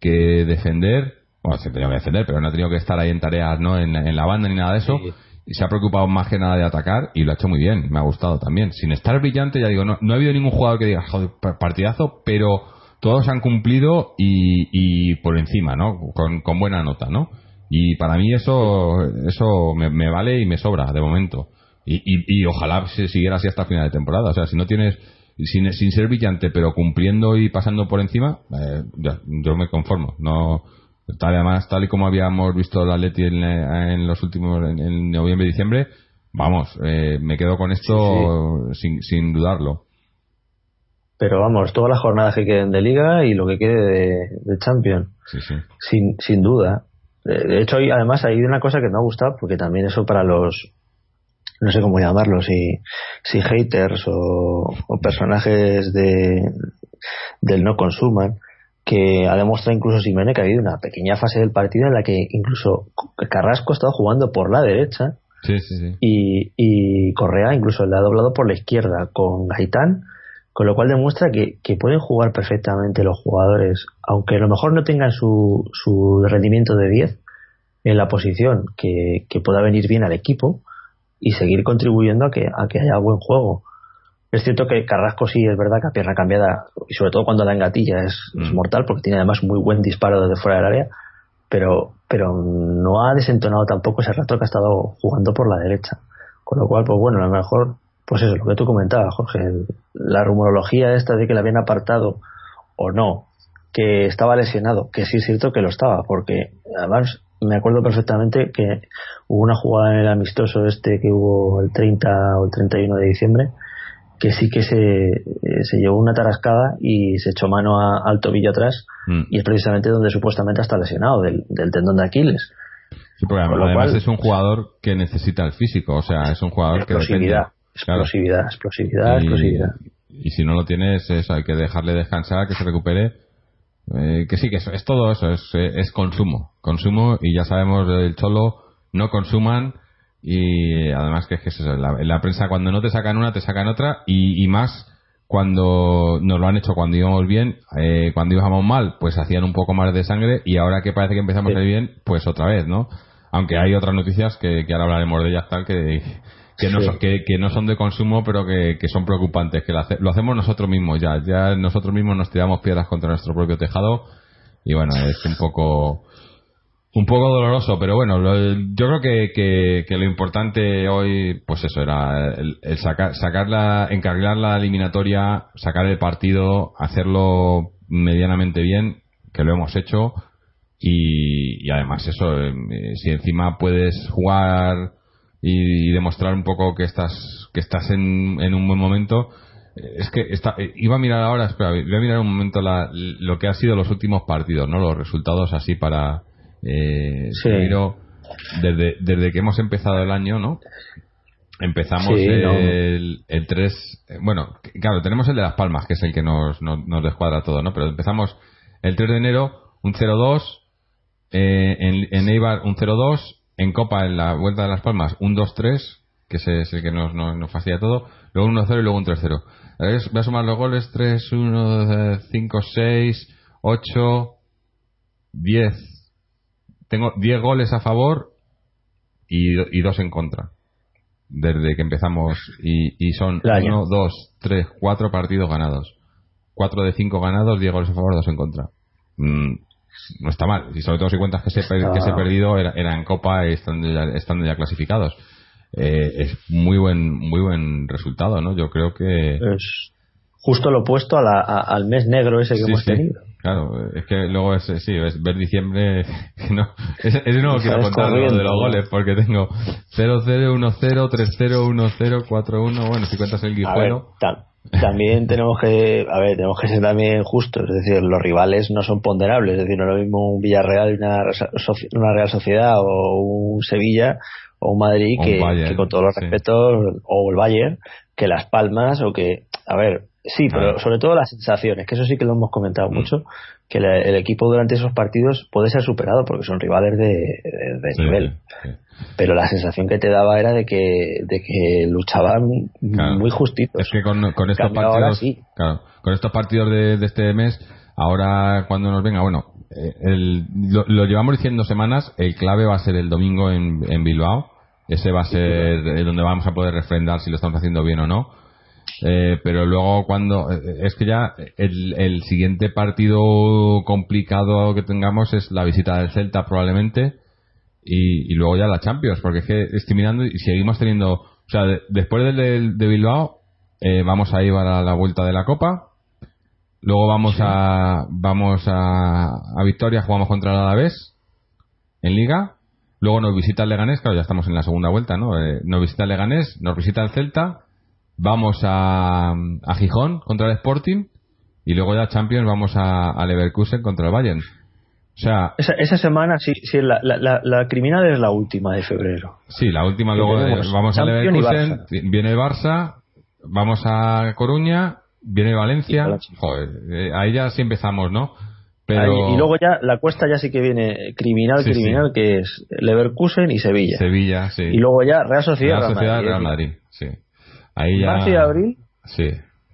que defender, bueno, se ha tenido que defender, pero no ha tenido que estar ahí en tareas, ¿no? En, en la banda ni nada de eso. Sí. Y se ha preocupado más que nada de atacar y lo ha hecho muy bien, me ha gustado también. Sin estar brillante, ya digo, no, no ha habido ningún jugador que diga, joder, pa- partidazo, pero todos han cumplido y, y por encima, ¿no? Con, con buena nota, ¿no? Y para mí eso, eso me, me vale y me sobra de momento. Y, y, y ojalá se siguiera así hasta final de temporada. O sea, si no tienes, sin, sin ser brillante, pero cumpliendo y pasando por encima, eh, yo me conformo. No, tal, además, tal y como habíamos visto el Atleti en, en los últimos, en, en noviembre y diciembre, vamos, eh, me quedo con esto Sin, sin dudarlo. Pero vamos, todas las jornadas que queden de Liga y lo que quede de, de Champions. Sí, sí. Sin, sin duda. De hecho, hay- además hay una cosa que me ha gustado, porque también eso para los, no sé cómo llamarlos, si, si haters o, o personajes de, del no consuman, que ha demostrado incluso Simene que ha habido una pequeña fase del partido en la que incluso Carrasco ha estado jugando por la derecha Sí, sí, sí. y, y Correa incluso le ha doblado por la izquierda con Gaitán, con lo cual demuestra que, que pueden jugar perfectamente los jugadores, aunque a lo mejor no tengan su, su rendimiento de 10 en la posición que, que pueda venir bien al equipo y seguir contribuyendo a que, a que haya buen juego. Es cierto que Carrasco sí es verdad que a pierna cambiada, y sobre todo cuando la engatilla, es, es Mm. mortal porque tiene además muy buen disparo desde fuera del área, pero, pero no ha desentonado tampoco ese rato que ha estado jugando por la derecha. Con lo cual, pues bueno, a lo mejor, pues eso, lo que tú comentabas, Jorge, la rumorología esta de que le habían apartado o no, que estaba lesionado, que sí es cierto que lo estaba, porque además me acuerdo perfectamente que hubo una jugada en el amistoso este que hubo el 30 o el 31 de diciembre, que sí que se, eh, se llevó una tarascada y se echó mano a- al tobillo atrás Mm. y es precisamente donde supuestamente está lesionado, del, del tendón de Aquiles. Sí, además cual- es un jugador que necesita el físico, o sea, es un jugador que depende. Explosividad, Claro. explosividad, explosividad, y, explosividad. y si no lo tienes, eso, hay que dejarle descansar, que se recupere. Eh, que sí, que eso, es todo eso, es, eh, es consumo. Consumo y ya sabemos del cholo, no consuman. Y además que es que es eso, la, la prensa cuando no te sacan una, te sacan otra. Y, y más cuando nos lo han hecho cuando íbamos bien, eh, cuando íbamos mal, pues hacían un poco más de sangre. Y ahora que parece que empezamos Sí. a ir bien, pues otra vez, ¿no? Aunque hay otras noticias que, que ahora hablaremos de ellas tal que, que no, Sí. son, que, que no son de consumo pero que, que son preocupantes que lo, hace- lo hacemos nosotros mismos ya ya nosotros mismos nos tiramos piedras contra nuestro propio tejado y bueno es un poco un poco doloroso pero bueno lo- yo creo que, que, que lo importante hoy pues eso era el, el sacar sacarla encarrilar la eliminatoria sacar el partido hacerlo medianamente bien que lo hemos hecho y, y además eso eh, si encima puedes jugar y, y demostrar un poco que estás que estás en, en un buen momento. Eh, es que está, eh, iba a mirar ahora espera voy a mirar un momento la- lo que ha sido los últimos partidos no los resultados así para eh, Sí. miro desde desde que hemos empezado el año no empezamos Sí, no. el, el 3 eh, bueno claro tenemos el de las palmas que es el que nos, nos, nos descuadra todo no pero empezamos el 3 de enero un 0-2 eh, en, en Eibar un 0-2 en Copa en la Vuelta de las Palmas un 2-3 que ese es el que nos, nos, nos fastidia todo luego un 1-0 y luego un 3-0 A ver, voy a sumar los goles 3, 1, 5, 6 8 10 tengo 10 goles a favor y, y 2 en contra desde que empezamos y, y son El año. 1, 2, 3, 4 partidos ganados. 4 de 5 ganados 10 goles a favor 2 en contra. Mm, no está mal y sobre todo si cuentas que ese, per- que Ah. perdido era, era en Copa estando ya, estando ya clasificados Eh, es muy buen muy buen resultado no yo creo que Es justo lo opuesto a la- a- al mes negro ese que Sí, hemos sí. tenido. Claro, es que luego es, sí, es ver diciembre. no, ese, ese no quiero contar lo de los goles porque tengo 0-0, 1-0, 3-0, 1-0, 4-1. Bueno, si cuentas el guijuelo. Tam- también tenemos que, a ver, tenemos que ser también justos, es decir, los rivales no son ponderables, es decir, no es lo mismo un Villarreal y una, una Real Sociedad o un Sevilla o un Madrid O un que, Bayern, que con todos los sí. respetos, o el Bayern, que Las Palmas o que, a ver, sí, pero Claro. sobre todo las sensaciones, que eso sí que lo hemos comentado Mm. mucho, que la- el equipo durante esos partidos puede ser superado porque son rivales de, de- de Sí, nivel sí. pero la sensación que te daba era de que, de que luchaban Claro. muy justitos. Es que con, con estos cambio, ahora partidos, sí. claro, con estos partidos de, de este mes, ahora cuando nos venga, bueno, eh, el- lo, lo llevamos diciendo semanas, el clave va a ser el domingo en, en Bilbao, ese va a ser donde vamos a poder refrendar si lo estamos haciendo bien o no. Eh, pero luego cuando eh, es que ya el, el siguiente partido complicado que tengamos es la visita del Celta probablemente y, y luego ya la Champions porque es que estoy mirando y seguimos teniendo o sea de- después del de, de Bilbao eh, vamos a ir a la vuelta de la Copa luego vamos a vamos a, a Victoria jugamos contra el Alavés en Liga luego nos visita el Leganés claro ya estamos en la segunda vuelta no Eh, nos visita el Leganés nos visita el Celta vamos a, a Gijón contra el Sporting y luego ya Champions vamos a, a Leverkusen contra el Bayern o sea Esa, esa semana, sí, sí la, la, la, la criminal es la última de febrero. Sí, la última luego tenemos vamos a Leverkusen, viene Barça, vamos a Coruña, viene Valencia. Joder, eh, ahí ya sí empezamos, ¿no? Pero Ahí- y luego ya la cuesta ya sí que viene criminal, Sí, criminal, que es Leverkusen y Sevilla. Sevilla, sí. Y luego ya Real Sociedad, Real Sociedad, Madrid. Real Madrid, sí. Ahí ya Marzo y abril Sí.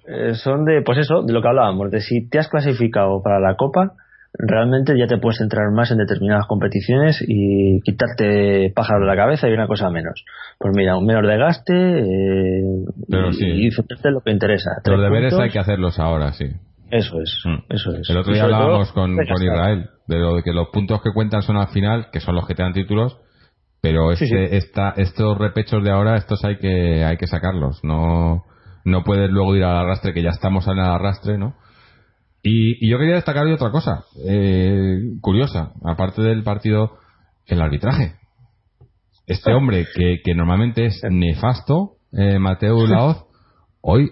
eh, son de, pues eso, de lo que hablábamos, de si te has clasificado para la Copa, realmente ya te puedes centrar más en determinadas competiciones y quitarte pájaro de la cabeza y una cosa menos. Pues mira, un menos desgaste eh, Pero y, sí. y lo que interesa. Los deberes puntos, hay que hacerlos ahora, sí. Eso es, Mm. eso es. El otro día todo, hablábamos con, con. Israel de lo de que los puntos que cuentan son al final, que son los que te dan títulos, pero este, sí. esta- estos repechos de ahora, estos hay que hay que sacarlos. No no puedes luego ir al arrastre, que ya estamos en el arrastre, ¿no? Y, y yo quería destacar hoy otra cosa, eh, curiosa, aparte del partido, el arbitraje. Este hombre que, que normalmente es nefasto, eh, Mateo Laoz, hoy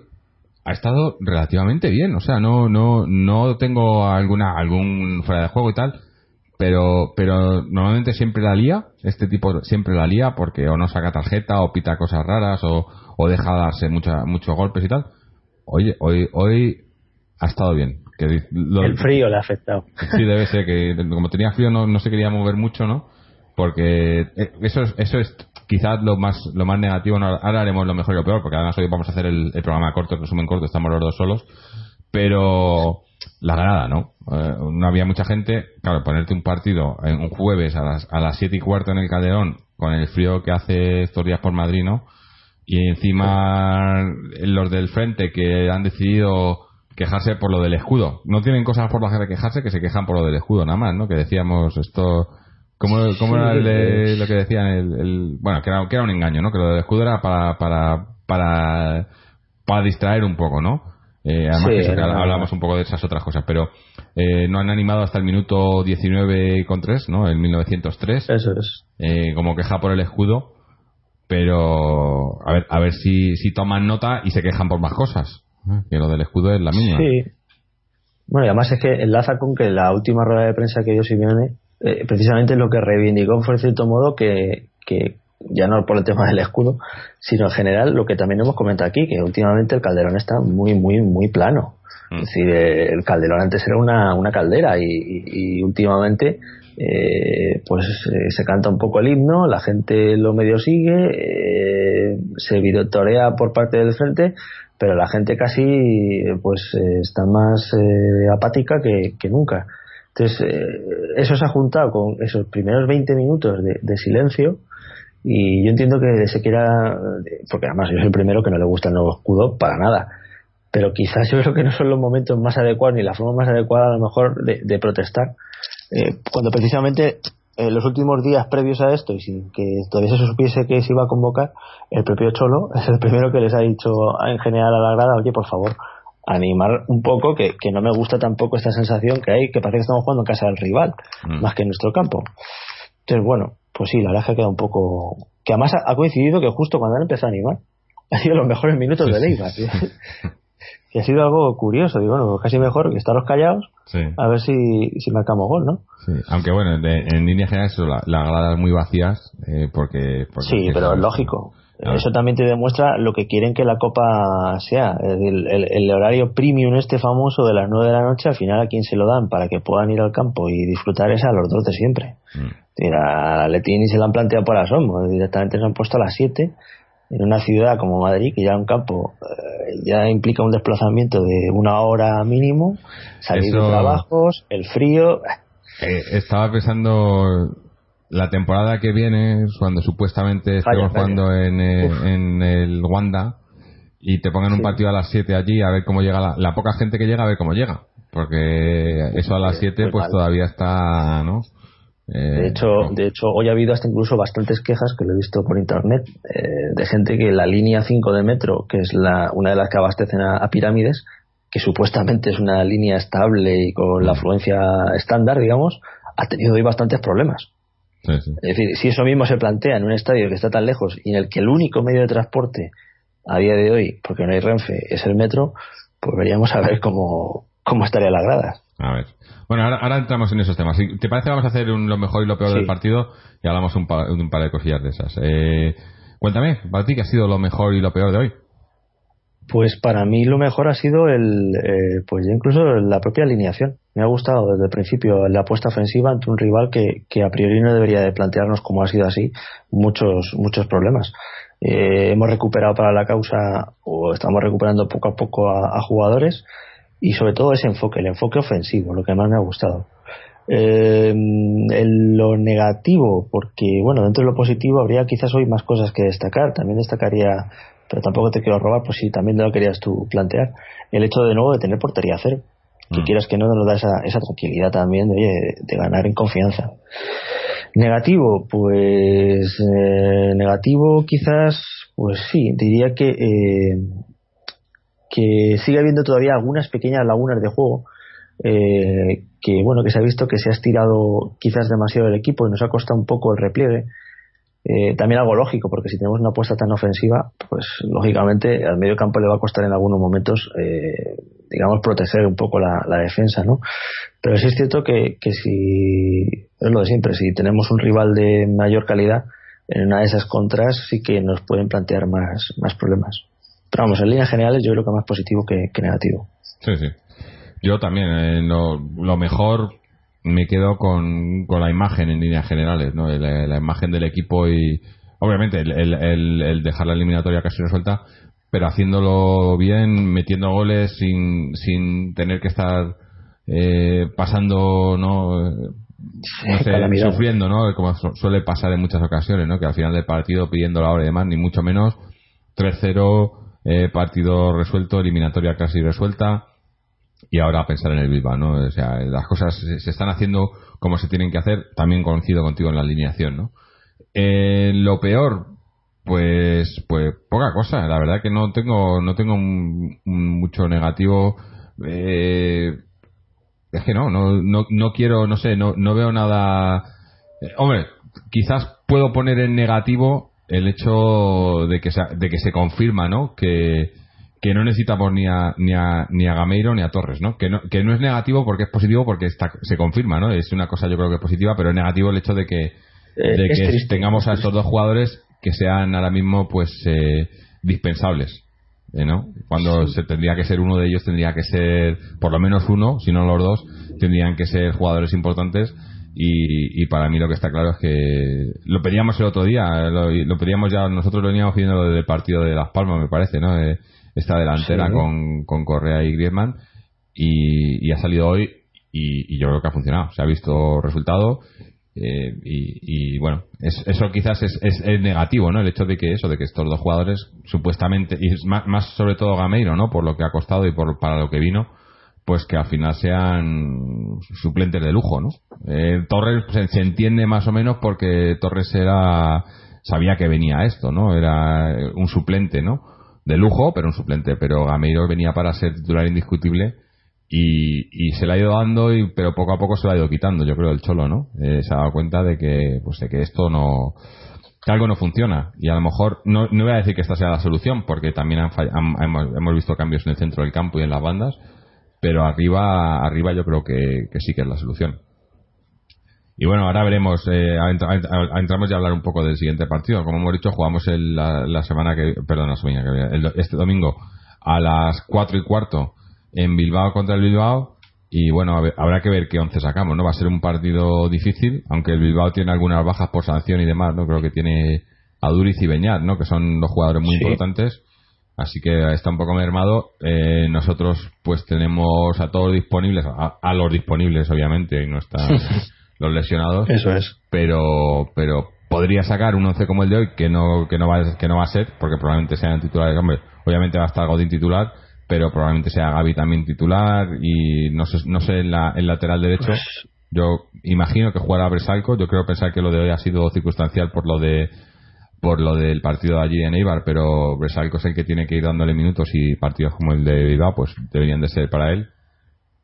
ha estado relativamente bien. O sea, no, no, no tengo alguna, algún fuera de juego y tal, pero, pero normalmente siempre la lía, este tipo siempre la lía porque o no saca tarjeta o pita cosas raras o, o deja darse mucha, muchos golpes y tal. Oye, hoy, hoy ha estado bien. Que lo- El frío le ha afectado. Sí, debe ser que como tenía frío no, no se quería mover mucho, ¿no? Porque eh, eso es, eso es quizás lo más lo más negativo. Ahora haremos lo mejor y lo peor, porque además hoy vamos a hacer el, el programa corto, el resumen corto, estamos los dos solos. Pero la grada, ¿no? Eh, no había mucha gente. Claro, ponerte un partido en un jueves a las, a las siete y cuarto en el Calderón, con el frío que hace estos días por Madrid, ¿no? Y encima los del frente que han decidido quejarse por lo del escudo. No tienen cosas por las que quejarse, que se quejan por lo del escudo, nada más, ¿no? Que decíamos esto. ¿Cómo, cómo era el de, lo que decían? El, el- bueno, que era, que era un engaño, ¿no? Que lo del escudo era para, para, para, para distraer un poco, ¿no? Eh, además, Sí, que eso, que era- hablamos un poco de esas otras cosas, pero eh, no han animado hasta el minuto 19 con 3, ¿no? El 1903 Eso es. eh, como queja por el escudo, pero a ver, a ver si, si toman nota y se quejan por más cosas. ¿eh? Que lo del escudo es la mínima. Sí. Bueno, y además es que enlaza con que la última rueda de prensa que dio Simeone, eh, precisamente lo que reivindicó fue, en cierto modo, que, que ya no por el tema del escudo, sino en general lo que también hemos comentado aquí, que últimamente el Calderón está muy, muy, muy plano. Mm. Es decir, eh, el Calderón antes era una, una caldera y, y- y últimamente eh, pues eh, se canta un poco el himno, la gente lo medio sigue, eh, se videotorea por parte del frente, pero la gente casi eh, pues está más eh, apática que, que nunca. Entonces, eh, eso se ha juntado con esos primeros 20 minutos de, de silencio y yo entiendo que se quiera, porque además yo soy el primero que no le gusta el nuevo escudo para nada, pero quizás yo creo que no son los momentos más adecuados ni la forma más adecuada a lo mejor de, de protestar. Eh, cuando precisamente en los últimos días previos a esto y sin que todavía se supiese que se iba a convocar, el propio Cholo es el primero que les ha dicho en general a la grada, oye, por favor, animar un poco, que, que no me gusta tampoco esta sensación que hay, que parece que estamos jugando en casa del rival, Mm. más que en nuestro campo. Entonces, bueno, pues sí, la verdad es que ha quedado un poco... Que además ha, coincidido que justo cuando han empezado a animar, ha sido los mejores minutos Sí, de sí. Leiva. que ha sido algo curioso. Digo, bueno, casi mejor que estaros callados Sí, a ver si, si marcamos gol, ¿no? sí. Aunque bueno, de- en línea general, eso, la- las gradas muy vacías, eh, porque, porque- Sí, pero es lógico. Claro. Eso también te demuestra lo que quieren que la Copa sea. El, el- el horario premium este famoso de las 9 de la noche, al final a quien se lo dan para que puedan ir al campo y disfrutar es a los dos de siempre. Mm. Mira, a Letini se lo han planteado por asomo, directamente se han puesto a las 7 en una ciudad como Madrid, que ya un campo eh, ya implica un desplazamiento de una hora mínimo, salir Eso- de trabajos, el frío. Eh, estaba pensando la temporada que viene, cuando supuestamente estemos jugando en, eh, en el Wanda y te pongan un Sí. partido a las 7 allí, a ver cómo llega la, la poca gente que llega, a ver cómo llega. Porque eso a las 7 muy pues mal. todavía está, ¿no? Eh, De hecho, de hecho, hoy ha habido hasta incluso bastantes quejas que lo he visto por internet eh, de gente que la línea 5 de metro, que es la, una de las que abastecen a, a pirámides, que supuestamente es una línea estable y con la afluencia estándar, digamos, ha tenido hoy bastantes problemas. Sí, sí. Es decir, si eso mismo se plantea en un estadio que está tan lejos y en el que el único medio de transporte a día de hoy, porque no hay Renfe, es el metro, pues veríamos a ver cómo, cómo estaría las gradas. A ver. Bueno, ahora, ahora entramos en esos temas. Si ¿Te parece? Vamos a hacer un- lo mejor y lo peor Sí. del partido y hablamos un, pa- un par de cosillas de esas. Eh, cuéntame, para ti, ¿qué ha sido lo mejor y lo peor de hoy? Pues para mí lo mejor ha sido el, eh, pues incluso la propia alineación. Me ha gustado desde el principio la apuesta ofensiva ante un rival que, que a priori no debería de plantearnos como ha sido así muchos muchos problemas. Eh, hemos recuperado para la causa o estamos recuperando poco a poco a, a jugadores y sobre todo ese enfoque, el enfoque ofensivo, lo que más me ha gustado. Eh, en lo negativo, porque bueno, dentro de lo positivo habría quizás hoy más cosas que destacar. También destacaría, pero tampoco te quiero robar, pues si también lo querías tú plantear, el hecho de nuevo de tener portería cero. Que Mm. quieras que no nos da esa, esa tranquilidad también de, oye, de ganar en confianza. Negativo, pues eh, negativo quizás, pues sí, diría que eh, que sigue habiendo todavía algunas pequeñas lagunas de juego eh, que bueno que se ha visto que se ha estirado quizás demasiado el equipo y nos ha costado un poco el repliegue eh, también algo lógico, porque si tenemos una apuesta tan ofensiva, pues lógicamente al medio campo le va a costar en algunos momentos, eh, digamos, proteger un poco la, defensa, ¿no? Pero sí es cierto que, que si, es lo de siempre, si tenemos un rival de mayor calidad, en una de esas contras sí que nos pueden plantear más, más problemas. Pero vamos, en líneas generales yo creo que más positivo que, negativo. Sí, sí. Yo también, eh, lo mejor me quedo con, con la imagen en líneas generales, ¿no? La, imagen del equipo y obviamente el, el, dejar la eliminatoria casi resuelta, pero haciéndolo bien, metiendo goles sin, sin tener que estar eh, pasando, ¿no? no sé, sufriendo, ¿no? Como suele pasar en muchas ocasiones, ¿no? Que al final del partido pidiendo la hora y demás, ni mucho menos. 3-0, eh, partido resuelto, eliminatoria casi resuelta. Y ahora pensar en el Bilbao, ¿no? O sea, las cosas se están haciendo como se tienen que hacer, también coincido contigo en la alineación, ¿no? Eh, lo peor, pues, pues poca cosa, la verdad que no tengo, no tengo mucho negativo, eh, es que no, no, no, no quiero, no sé, no, no veo nada, eh, hombre, quizás puedo poner en negativo el hecho de que se, de que se confirma, ¿no? Que, que no necesitamos ni a, ni a, ni a Gameiro ni a Torres, ¿no? Que, ¿no? que no es negativo porque es positivo porque está, se confirma, ¿no? Es una cosa yo creo que positiva, pero es negativo el hecho de que, eh, de que tengamos a estos dos jugadores que sean ahora mismo pues eh, dispensables. ¿eh, ¿no? Cuando se tendría que ser uno de ellos, tendría que ser por lo menos uno, si no los dos, tendrían que ser jugadores importantes. Y, y para mí lo que está claro es que lo pedíamos el otro día, lo, lo pedíamos ya, nosotros lo veníamos pidiendo desde el partido de Las Palmas, me parece, ¿no? esta delantera con, con, Correa y Griezmann y, ha salido hoy y, yo creo que ha funcionado. Se ha visto resultado eh, y, bueno, eso quizás es, es, negativo, ¿no? El hecho de que eso, de que estos dos jugadores supuestamente, y más, sobre todo Gameiro, ¿no? Por lo que ha costado y por, para lo que vino, pues que al final sean suplentes de lujo, ¿no? Eh, Torres se, entiende más o menos porque Torres era sabía que venía esto, ¿no? Era un suplente, ¿no? de lujo, pero un suplente. Pero Gameiro venía para ser titular indiscutible y, se le ha ido dando, y, pero poco a poco se lo ha ido quitando, yo creo, el Cholo, ¿no? Eh, se ha dado cuenta de que, pues, de que esto no, que algo no funciona. Y a lo mejor, no, no voy a decir que esta sea la solución, porque también hemos, visto cambios en el centro del campo y en las bandas, pero arriba, arriba yo creo que sí que es la solución. Y bueno, ahora veremos, eh, entramos ya a hablar un poco del siguiente partido. Como hemos dicho, jugamos la, semana que, perdón, la semana que este domingo a las 4 y cuarto en Bilbao contra el Bilbao. Y bueno, habrá que ver qué once sacamos, ¿no? Va a ser un partido difícil, aunque el Bilbao tiene algunas bajas por sanción y demás, ¿no? Creo que tiene a Duriz y Beñat, ¿no? Que son dos jugadores muy importantes. Así que está un poco mermado. Eh, nosotros, pues tenemos a todos disponibles, a, a los disponibles, obviamente, y no está. los lesionados. Eso es. Pero, pero podría sacar un 11 como el de hoy, que no, que no, va, que no va a ser, porque probablemente sean titulares. Hombre, obviamente va a estar Godín titular, pero probablemente sea Gaby también titular y no sé, no sé en la, el lateral derecho. Pues- yo imagino que jugará Bresalco. Yo creo pensar que lo de hoy ha sido circunstancial por lo de por lo del partido de allí en Eibar, pero Bresalco es el que tiene que ir dándole minutos y partidos como el de Bilbao pues deberían de ser para él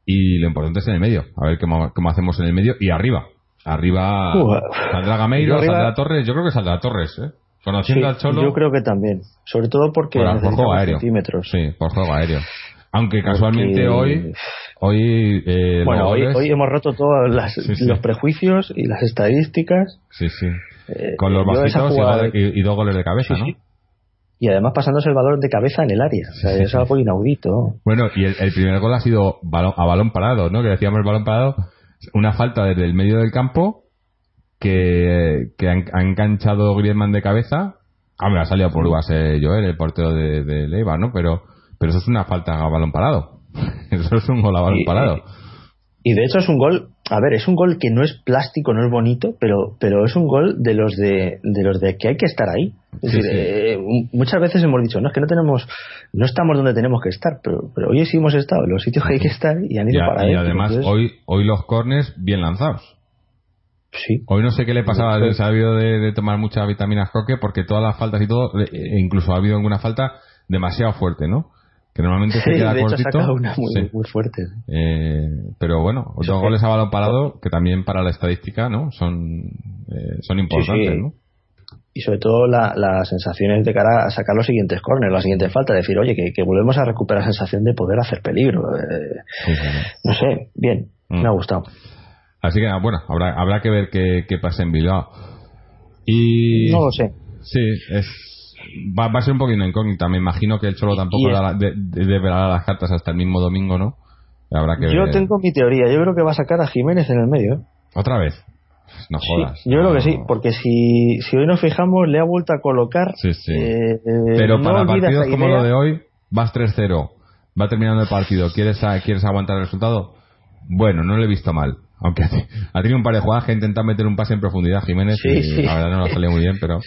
y lo importante es en el medio, a ver cómo, cómo hacemos en el medio y arriba. Arriba saldrá Gameiro, saldrá Torres, yo creo que saldrá Torres, ¿eh? Conociendo al Cholo. Yo creo que también, sobre todo porque por, juego aéreo. centímetros. Sí, por juego aéreo. Aunque casualmente hoy hoy eh, bueno hoy, hoy, hemos roto todos los prejuicios y las estadísticas sí sí eh, con los bajitos y, dos goles de cabeza ¿no? y además pasándose el balón de cabeza en el área. O sea, es algo inaudito. Bueno, y el, primer gol ha sido a balón parado, ¿no? Que decíamos el balón parado, una falta desde el medio del campo que, que ha, enganchado Griezmann de cabeza. Hombre, ha salido por base Joel, el portero de, de Leiva, ¿no? Pero, pero eso es una falta a balón parado. eso es un gol a balón parado. Y de hecho es un gol, a ver, es un gol que no es plástico, no es bonito, pero, pero es un gol de los de, de los de que hay que estar ahí. Es decir, eh, muchas veces hemos dicho, no, es que no tenemos, no estamos donde tenemos que estar, pero, pero hoy sí hemos estado en los sitios que hay que estar y han ido para Y además, hoy, hoy los cornes bien lanzados. Sí. Hoy no sé qué le pasaba, se ha habido de, tomar muchas vitaminas coque porque todas las faltas y todo, e incluso ha habido alguna falta demasiado fuerte, ¿no? Que normalmente se queda cortito. una muy, fuerte. Eh, pero bueno, dos goles a balón parado, que también para la estadística, ¿no? Son, eh, son importantes, ¿no? y sobre todo la- las sensaciones de cara a sacar los siguientes corners, la siguiente falta, decir, oye, que, que volvemos a recuperar la sensación de poder hacer peligro. Eh, no sé, bien, Mm. me ha gustado. Así que, bueno, habrá, habrá que ver qué, qué pasa en Bilbao. Y. No lo sé. Sí, es. Va, va a ser un poquito incógnita. Me imagino que el Cholo tampoco es- dará- de- de- las cartas hasta el mismo domingo, ¿no? Habrá que Yo ver. tengo mi teoría, yo creo que va a sacar a Jiménez en el medio. ¿eh? ¿Otra vez? No Sí, jodas. yo creo que sí, porque si, si hoy nos fijamos, le ha vuelto a colocar. Sí, sí. eh, Pero no para partidos como lo de hoy, vas 3-0, va terminando el partido, ¿quieres, a- ¿quieres aguantar el resultado? Bueno, no lo he visto mal. Aunque ha te- ha tenido un par de jugadas que ha intentado meter un pase en profundidad Jiménez Sí, y sí. la verdad no lo salió muy bien, pero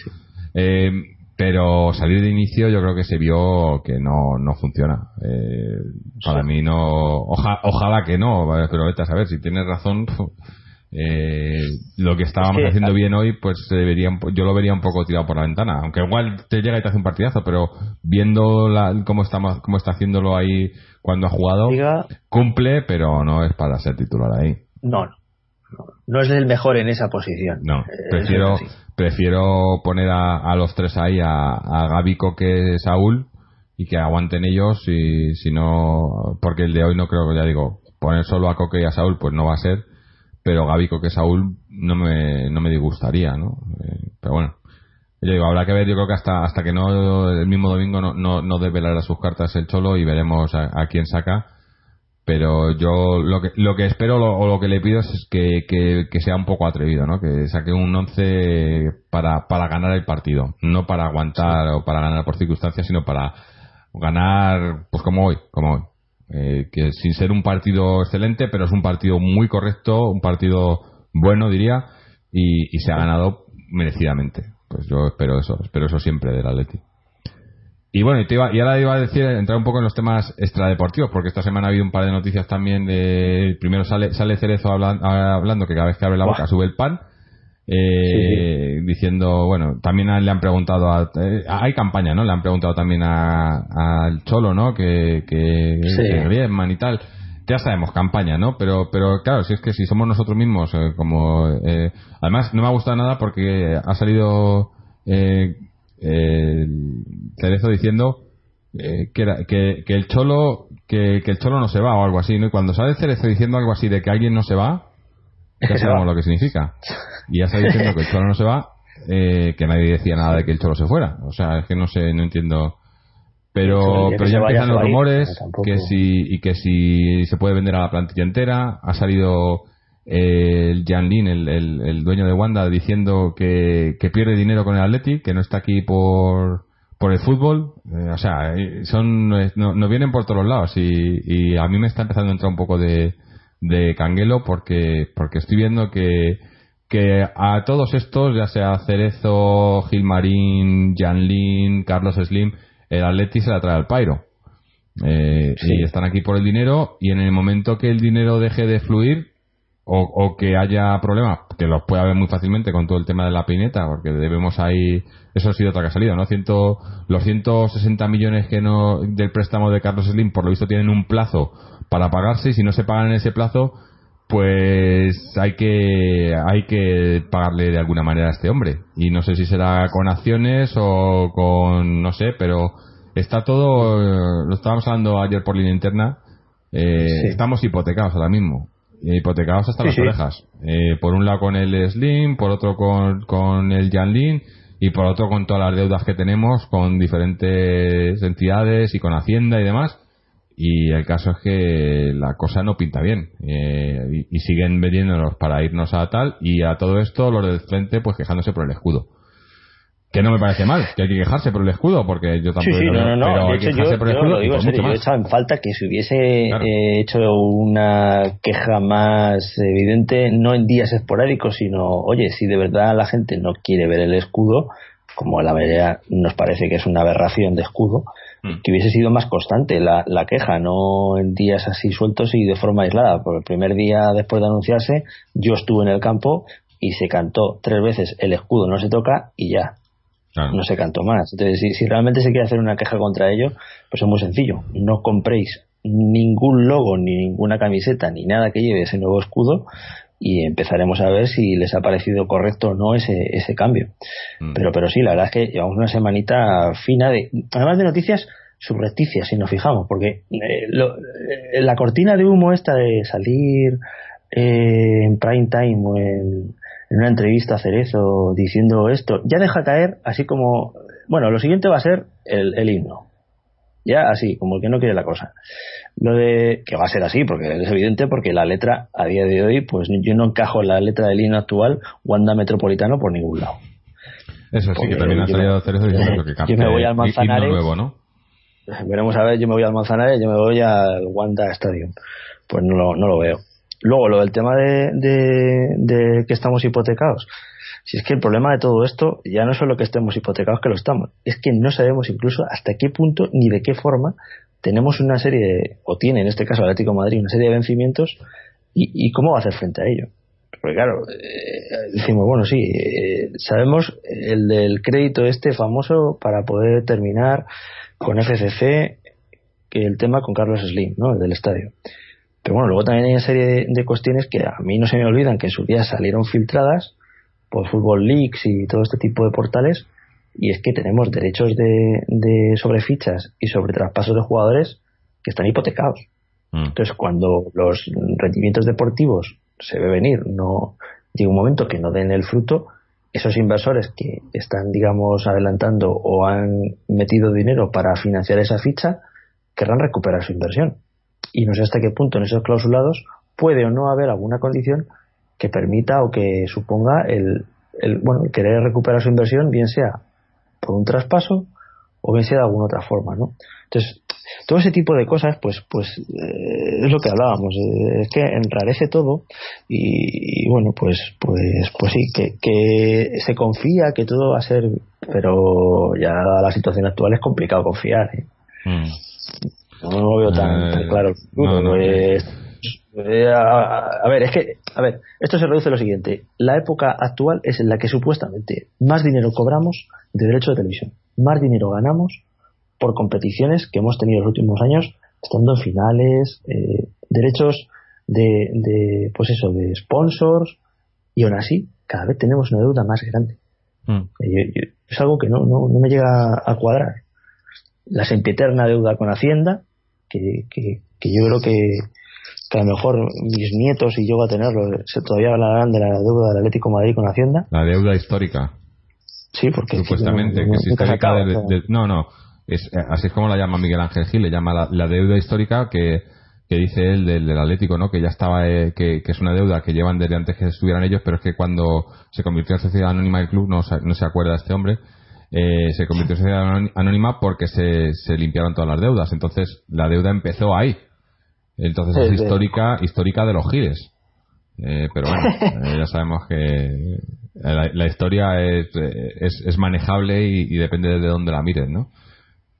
eh, pero salir de inicio yo creo que se vio que no, no funciona. Eh, para mí no, oja- ojalá que no, pero vete a saber, si tienes razón, eh, lo que estábamos Es que- haciendo bien hoy, pues se po- yo lo vería un poco tirado por la ventana. Aunque igual te llega y te hace un partidazo, pero viendo la, cómo, está, cómo está haciéndolo ahí cuando ha jugado, cumple, pero no es para ser titular ahí. no, no, no, es el mejor en esa posición. No, Eh, prefiero, es prefiero poner a, a los tres ahí, a, a Gaby, Coque, Saúl, y que aguanten ellos, y si no, porque el de hoy no creo que, ya digo, poner solo a Coque y a Saúl, pues no va a ser, pero Gaby, Coque, Saúl no me, no me disgustaría, ¿no? Eh, pero bueno. Yo digo, habrá que ver, yo creo que hasta hasta que no el mismo domingo no, no, no desvelará sus cartas el Cholo y veremos a, a quién saca. Pero yo lo que, lo que espero lo- o lo que le pido es que, que, sea un poco atrevido, ¿no? Que saque un 11 para, para ganar el partido. No para aguantar o para ganar por circunstancias, sino para ganar, pues como hoy, como hoy. Eh, que sin ser un partido excelente, pero es un partido muy correcto, un partido bueno, diría, y, y se ha ganado merecidamente. Pues yo espero eso, espero eso siempre del Atleti. Y bueno, y, te iba- y ahora iba a decir, entrar un poco en los temas extradeportivos, porque esta semana ha habido un par de noticias también de... Primero sale, sale Cerezo hablan- hablando que cada vez que abre la boca sube el pan, eh, diciendo, bueno, también le han preguntado a... eh, hay campaña, ¿no? Le han preguntado también a- al Cholo, ¿no? Que, que, Sí. que Griezmann y tal. Ya sabemos, campaña, ¿no? Pero, pero claro, si es que si somos nosotros mismos, eh, como... eh, además, no me ha gustado nada porque ha salido... Eh, el Cerezo diciendo eh, que, era- que, que el cholo que, que el cholo no se va o algo así ¿no? y cuando sale Cerezo diciendo algo así de que alguien no se va ya sabemos lo que significa. Y ya está diciendo que el cholo no se va eh, que nadie decía nada de que el cholo se fuera. O sea es que no sé no entiendo. Pero pero ya empiezan los rumores que si y que si se puede vender a la plantilla entera. Ha salido eh, el Jan Lin, el, el- el dueño de Wanda, diciendo que, que pierde dinero con el Atleti, que no está aquí por, por el fútbol. Eh, o sea, eh, son eh, no, nos vienen por todos lados y, y a mí me está empezando a entrar un poco de, de canguelo porque, porque estoy viendo que, que a todos estos, ya sea Cerezo, Gilmarín, Jan Lin, Carlos Slim, el Atleti se la trae al Pairo. Eh, Sí. Y están aquí por el dinero y en el momento que el dinero deje de fluir o, o que haya problemas, que los puede haber muy fácilmente con todo el tema de la pineta, porque debemos ahí, eso ha sido otra que ha salido, ¿no? Ciento, los 160 millones que no, del préstamo de Carlos Slim, por lo visto tienen un plazo para pagarse y si no se pagan en ese plazo, pues hay que, hay que pagarle de alguna manera a este hombre. Y no sé si será con acciones o con, no sé, pero está todo, eh, lo estábamos hablando ayer por línea interna, eh, Sí. estamos hipotecados ahora mismo. Eh, hipotecados hasta Sí, las sí. orejas. Eh, por un lado con el Slim, por otro con, con el Janlin y por otro con todas las deudas que tenemos con diferentes entidades y con Hacienda y demás. Y el caso es que la cosa no pinta bien. Eh, y, y siguen vendiéndonos para irnos a tal. Y a todo esto, los del frente, pues quejándose por el escudo. Que no me parece mal, que hay que quejarse por el escudo, porque yo Sí, tampoco sí, lo no, no, pero no. De hay que hecho, quejarse yo, por el yo lo digo en serio. Yo echado en falta que se hubiese Claro. eh, hecho una queja más evidente, no en días esporádicos, sino, oye, si de verdad la gente no quiere ver el escudo, como la mayoría nos parece que es una aberración de escudo, Mm. que hubiese sido más constante la, la queja, no en días así sueltos y de forma aislada. Por el primer día después de anunciarse, yo estuve en el campo y se cantó tres veces el escudo no se toca y ya, Claro. no se cantó más. Entonces, si, si realmente se quiere hacer una queja contra ello, pues es muy sencillo. No compréis ningún logo, ni ninguna camiseta, ni nada que lleve ese nuevo escudo y empezaremos a ver si les ha parecido correcto o no ese, ese cambio. Mm. Pero, pero sí, la verdad es que llevamos una semanita fina de, además de noticias subrepticias, si nos fijamos, porque eh, lo- eh, la cortina de humo esta de salir eh, en prime time o en, en una entrevista a Cerezo diciendo esto, ya deja caer así como, bueno, lo siguiente va a ser el, el himno. Ya así, como el que no quiere la cosa. Lo de que va a ser así, porque es evidente, porque la letra a día de hoy, pues yo no encajo en la letra del himno actual Wanda Metropolitano por ningún lado. Eso sí, que también ha yo salido Cerezo diciendo que yo cambie me voy al Manzanares. nuevo, ¿no? Veremos a ver, yo me voy al Manzanares, yo me voy al Wanda Stadium. Pues no lo, no lo veo. Luego, lo del tema de, de, que estamos hipotecados. Si es que el problema de todo esto ya no es solo que estemos hipotecados, que lo estamos, es que no sabemos incluso hasta qué punto ni de qué forma tenemos una serie, de, o tiene en este caso Atlético Madrid, una serie de vencimientos y, y cómo va a hacer frente a ello. Porque claro, eh, decimos, bueno, sí, eh, sabemos el del crédito este famoso para poder terminar con FCC que el tema con Carlos Slim, ¿no? El del estadio. Pero bueno, luego también hay una serie de, de cuestiones que a mí no se me olvidan que en su día salieron filtradas por Football Leaks y todo este tipo de portales y es que tenemos derechos de, de sobre fichas y sobre traspasos de jugadores que están hipotecados. Mm. Entonces, cuando los rendimientos deportivos se ve venir, no llega un momento que no den el fruto, esos inversores que están, digamos, adelantando o han metido dinero para financiar esa ficha, querrán recuperar su inversión. Y no sé hasta qué punto en esos clausulados puede o no haber alguna condición que permita o que suponga el, el bueno, querer recuperar su inversión, bien sea por un traspaso o bien sea de alguna otra forma, ¿no? Entonces, todo ese tipo de cosas, pues, pues eh, es lo que hablábamos, eh, es que enrarece todo y, bueno, pues, pues, pues sí, que, que se confía que todo va a ser, pero ya la situación actual es complicado confiar. ¿eh? Mm. No lo veo tan, tan claro. no, no. Pues, a, a ver, es que, a ver, esto se reduce a lo siguiente. La época actual es en la que supuestamente más dinero cobramos de derechos de televisión, más dinero ganamos por competiciones que hemos tenido en los últimos años, estando en finales, eh, derechos de, de, pues eso, de sponsors, y aún así, cada vez tenemos una deuda más grande. Mm. Eh, yo- yo- es algo que no, no, no me llega a cuadrar. La sempiterna deuda con Hacienda, que, que, que yo creo que, que a lo mejor mis nietos y yo voy a tenerlo, se todavía hablarán de la deuda del Atlético de Madrid con Hacienda. La deuda histórica, Sí, porque supuestamente, no- no- que es histórica acaba, de- o sea. de- no, no, es, eh, así es como la llama Miguel Ángel Gil, le llama la, la deuda histórica que, que dice él del, del Atlético, ¿no? Que ya estaba, eh, que, que es una deuda que llevan desde antes que estuvieran ellos, pero es que cuando se convirtió en sociedad anónima el club, no, no se acuerda este hombre, eh, se convirtió en sociedad anóni- anónima porque se, se limpiaron todas las deudas. Entonces, la deuda empezó ahí. Entonces es histórica, histórica de los giles. Eh, pero bueno, eh, ya sabemos que la, la historia es, eh, es, es manejable y, y depende de dónde la mires, ¿no?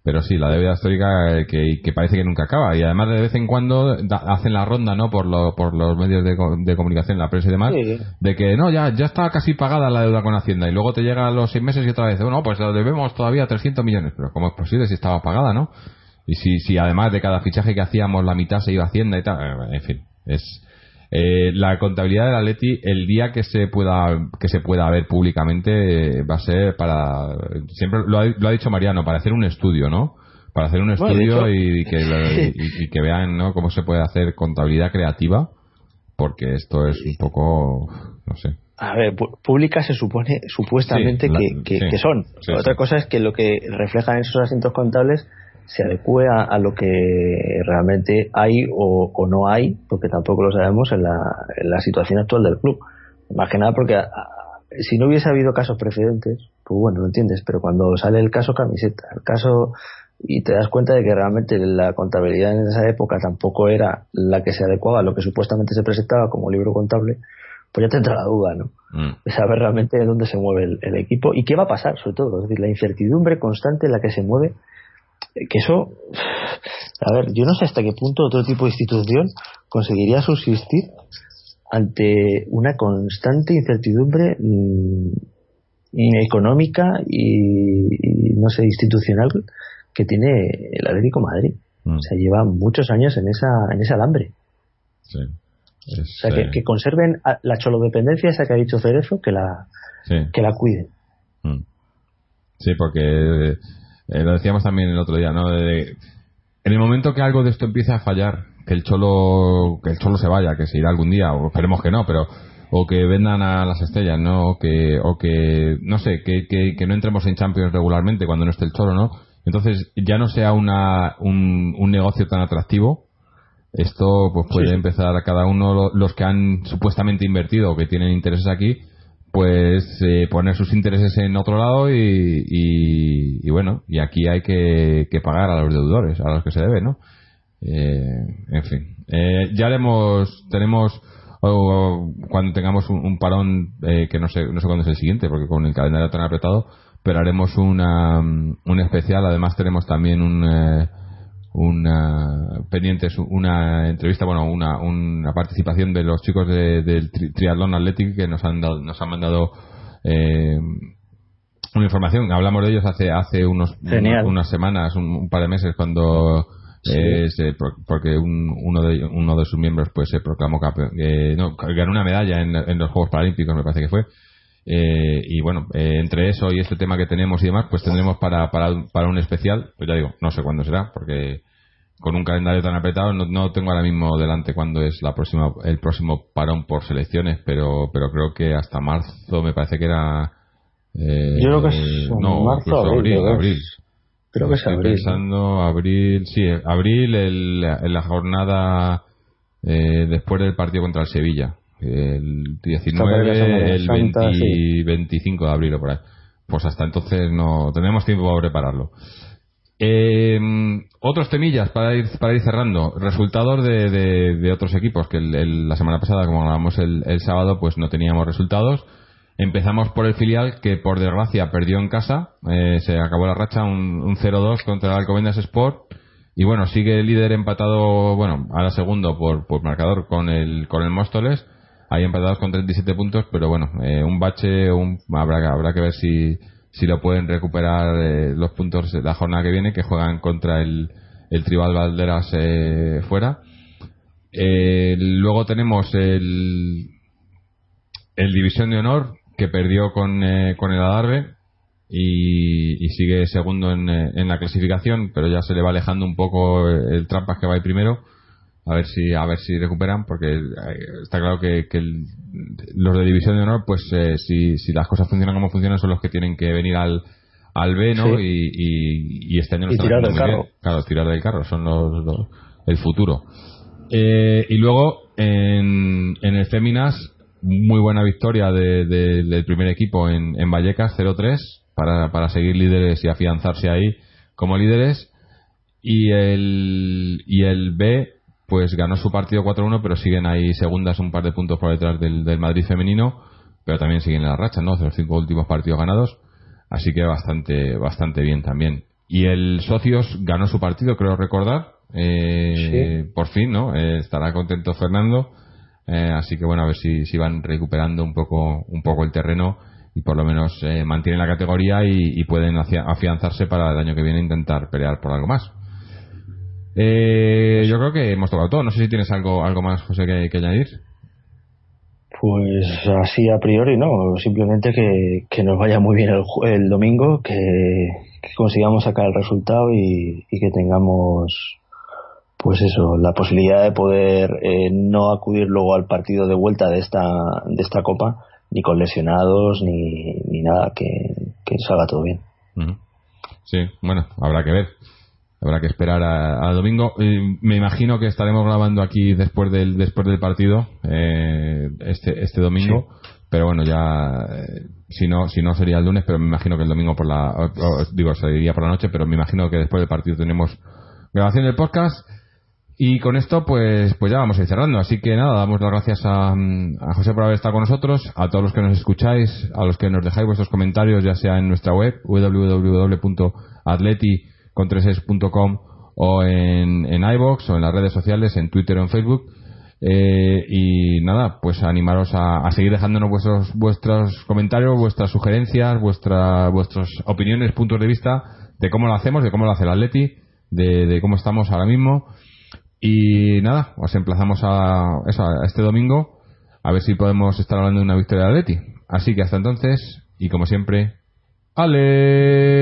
Pero sí, la deuda histórica eh, que, que parece que nunca acaba. Y además de vez en cuando da- hacen la ronda, ¿no? Por, lo- por los medios de, de comunicación, la prensa y demás, Sí. de que no, ya, ya está casi pagada la deuda con Hacienda. Y luego te llega a los seis meses y otra vez, bueno, pues lo debemos todavía 300 millones. Pero ¿cómo es posible si estaba pagada, no? Y si, si además de cada fichaje que hacíamos la mitad se iba a Hacienda y tal, eh, en fin, es eh, la contabilidad del Atleti el día que se pueda que se pueda ver públicamente eh, va a ser para siempre lo ha, lo ha dicho Mariano para hacer un estudio, ¿no? Para hacer un estudio y, que y- y que vean, ¿no? Cómo se puede hacer contabilidad creativa porque esto es un poco no sé. A ver, públicas se supone supuestamente Sí, la- que, que- sí, que son. sí, Otra cosa es que lo que reflejan esos asientos contables se adecue a, a lo que realmente hay o, o no hay, porque tampoco lo sabemos en la, en la situación actual del club. Más que nada porque a- a- si no hubiese habido casos precedentes, pues bueno, lo entiendes, pero cuando sale el caso camiseta, el caso y te das cuenta de que realmente la contabilidad en esa época tampoco era la que se adecuaba a lo que supuestamente se presentaba como libro contable, pues ya te entra la duda, ¿no? Mm. de saber realmente dónde se mueve el, el equipo y qué va a pasar, sobre todo. Es decir, la incertidumbre constante en la que se mueve, que eso, a ver, yo no sé hasta qué punto otro tipo de institución conseguiría subsistir ante una constante incertidumbre mm, y económica y, y, no sé, institucional que tiene el Atlético de Madrid. Mm. O sea, lleva muchos años en esa en ese alambre. Sí. Es, O sea, que, eh, que conserven a- la cholodependencia esa que ha dicho Cerezo, que la, sí. que la cuiden. Mm. Sí, porque eh, lo decíamos también el otro día, ¿no? De- en el momento que algo de esto empiece a fallar, que el cholo que el cholo se vaya, que se irá algún día, o esperemos que no, pero o que vendan a las estrellas, ¿no? O que, o que no sé, que, que, que no entremos en Champions regularmente cuando no esté el cholo, ¿no? Entonces ya no sea una, un, un negocio tan atractivo, esto pues puede Sí. empezar a cada uno lo- los que han supuestamente invertido o que tienen intereses aquí pues eh, poner sus intereses en otro lado y, y, y bueno y aquí hay que, que pagar a los deudores a los que se debe no Eh, en fin. Eh, ya haremos tenemos o cuando tengamos un, un parón eh, que no sé no sé cuándo es el siguiente porque con el calendario tan apretado pero haremos una mm, un especial. Además tenemos también un eh, una pendientes una entrevista bueno una, una participación de los chicos de- del tri- triatlón Athletic que nos han dado, nos han mandado eh, una información. Hablamos de ellos hace hace unos unas semanas un, un par de meses cuando Sí. eh, se porque un- uno de uno de sus miembros pues se proclamó campeón eh, no ganó una medalla en, en los Juegos Paralímpicos me parece que fue eh, y bueno, eh, entre eso y este tema que tenemos y demás, pues tendremos para, para, para un especial, pues ya digo, no sé cuándo será, porque con un calendario tan apretado no, no tengo ahora mismo delante cuándo es la próxima, el próximo parón por selecciones, pero, pero creo que hasta marzo me parece que era. eh, Yo creo que es no, marzo, abril, abril, creo que es. abril. Creo que es Estoy abril. pensando abril, sí, abril, el- en la jornada eh, después del partido contra el Sevilla. El Esta para la 19, Semana el Santa, 20 sí. 25 de abril o por ahí. Pues hasta entonces no tenemos tiempo para prepararlo. Eh, otros temillas para ir, para ir cerrando. Resultados de, de- de otros equipos que el- el- la semana pasada, como hablamos el, el sábado, pues no teníamos resultados. Empezamos por el filial que por desgracia perdió en casa. Eh, se acabó la racha un, un 0-2 contra el Alcobendas Sport. Y bueno, sigue el líder empatado, bueno, ahora segundo por, por marcador con el, con el Móstoles. Ahí empatados con 37 puntos, pero bueno, eh, un bache, un, habrá, habrá que ver si, lo pueden recuperar eh, los puntos la jornada que viene, que juegan contra el, Tribal Valderas eh, fuera. Eh, luego tenemos el, el División de Honor, que perdió con, eh, con el Adarve y, y sigue segundo en, en la clasificación, pero ya se le va alejando un poco el Trampas que va ahí primero. A ver si a ver si recuperan, porque eh, está claro que, que el- los de División de Honor, pues eh, si, si las cosas funcionan como funcionan, son los que tienen que venir al, al B, ¿no? Sí. Y, y, y este año Y tirar del carro. bien. Claro, tirar del carro, son los, los- el futuro. Eh, y luego en, en el Féminas, muy buena victoria de- de- del primer equipo en, en Vallecas, 0-3, para, para seguir líderes y afianzarse ahí como líderes. Y el, y el B, pues ganó su partido 4-1, pero siguen ahí segundas un par de puntos por detrás del, del Madrid femenino, pero también siguen en la racha, ¿no? De los cinco últimos partidos ganados. Así que bastante, bastante bien también. Y el Socios ganó su partido, creo recordar. Eh, Por fin, ¿no? Eh, estará contento Fernando. Eh, así que bueno, a ver si, si van recuperando un poco, un poco el terreno y por lo menos eh, mantienen la categoría y, y pueden afi- afianzarse para el año que viene intentar pelear por algo más. Eh, yo creo que hemos tocado todo. No sé si tienes algo, algo más, José, que, que añadir. Pues así a priori no, simplemente que, que nos vaya muy bien el, el domingo, que, que consigamos sacar el resultado y, y que tengamos pues eso, la posibilidad de poder eh, no acudir luego al partido de vuelta de esta, de esta copa, ni con lesionados, ni, ni nada, que, que salga todo bien. Sí, bueno, habrá que ver. Habrá que esperar a, a domingo. Eh, me imagino que estaremos grabando aquí después del después del partido eh, este este domingo. Pero bueno, ya eh, si no si no sería el lunes, pero me imagino que el domingo por la o- o- digo sería por la noche, pero me imagino que después del partido tenemos grabación del podcast. Y con esto, pues, pues ya vamos a ir cerrando. Así que nada, damos las gracias a, a José por haber estado con nosotros, a todos los que nos escucháis, a los que nos dejáis vuestros comentarios, ya sea en nuestra web, www.atleti.com o en, en iVoox o en las redes sociales, en Twitter o en Facebook. Eh, y nada, pues animaros a, a seguir dejándonos vuestros, vuestros comentarios, vuestras sugerencias, vuestra, vuestras opiniones, puntos de vista de cómo lo hacemos, de cómo lo hace el Atleti, de, de cómo estamos ahora mismo Y nada, os emplazamos a, eso, a este domingo a ver si podemos estar hablando de una victoria de Atleti. Así que hasta entonces, y como siempre, Aleti.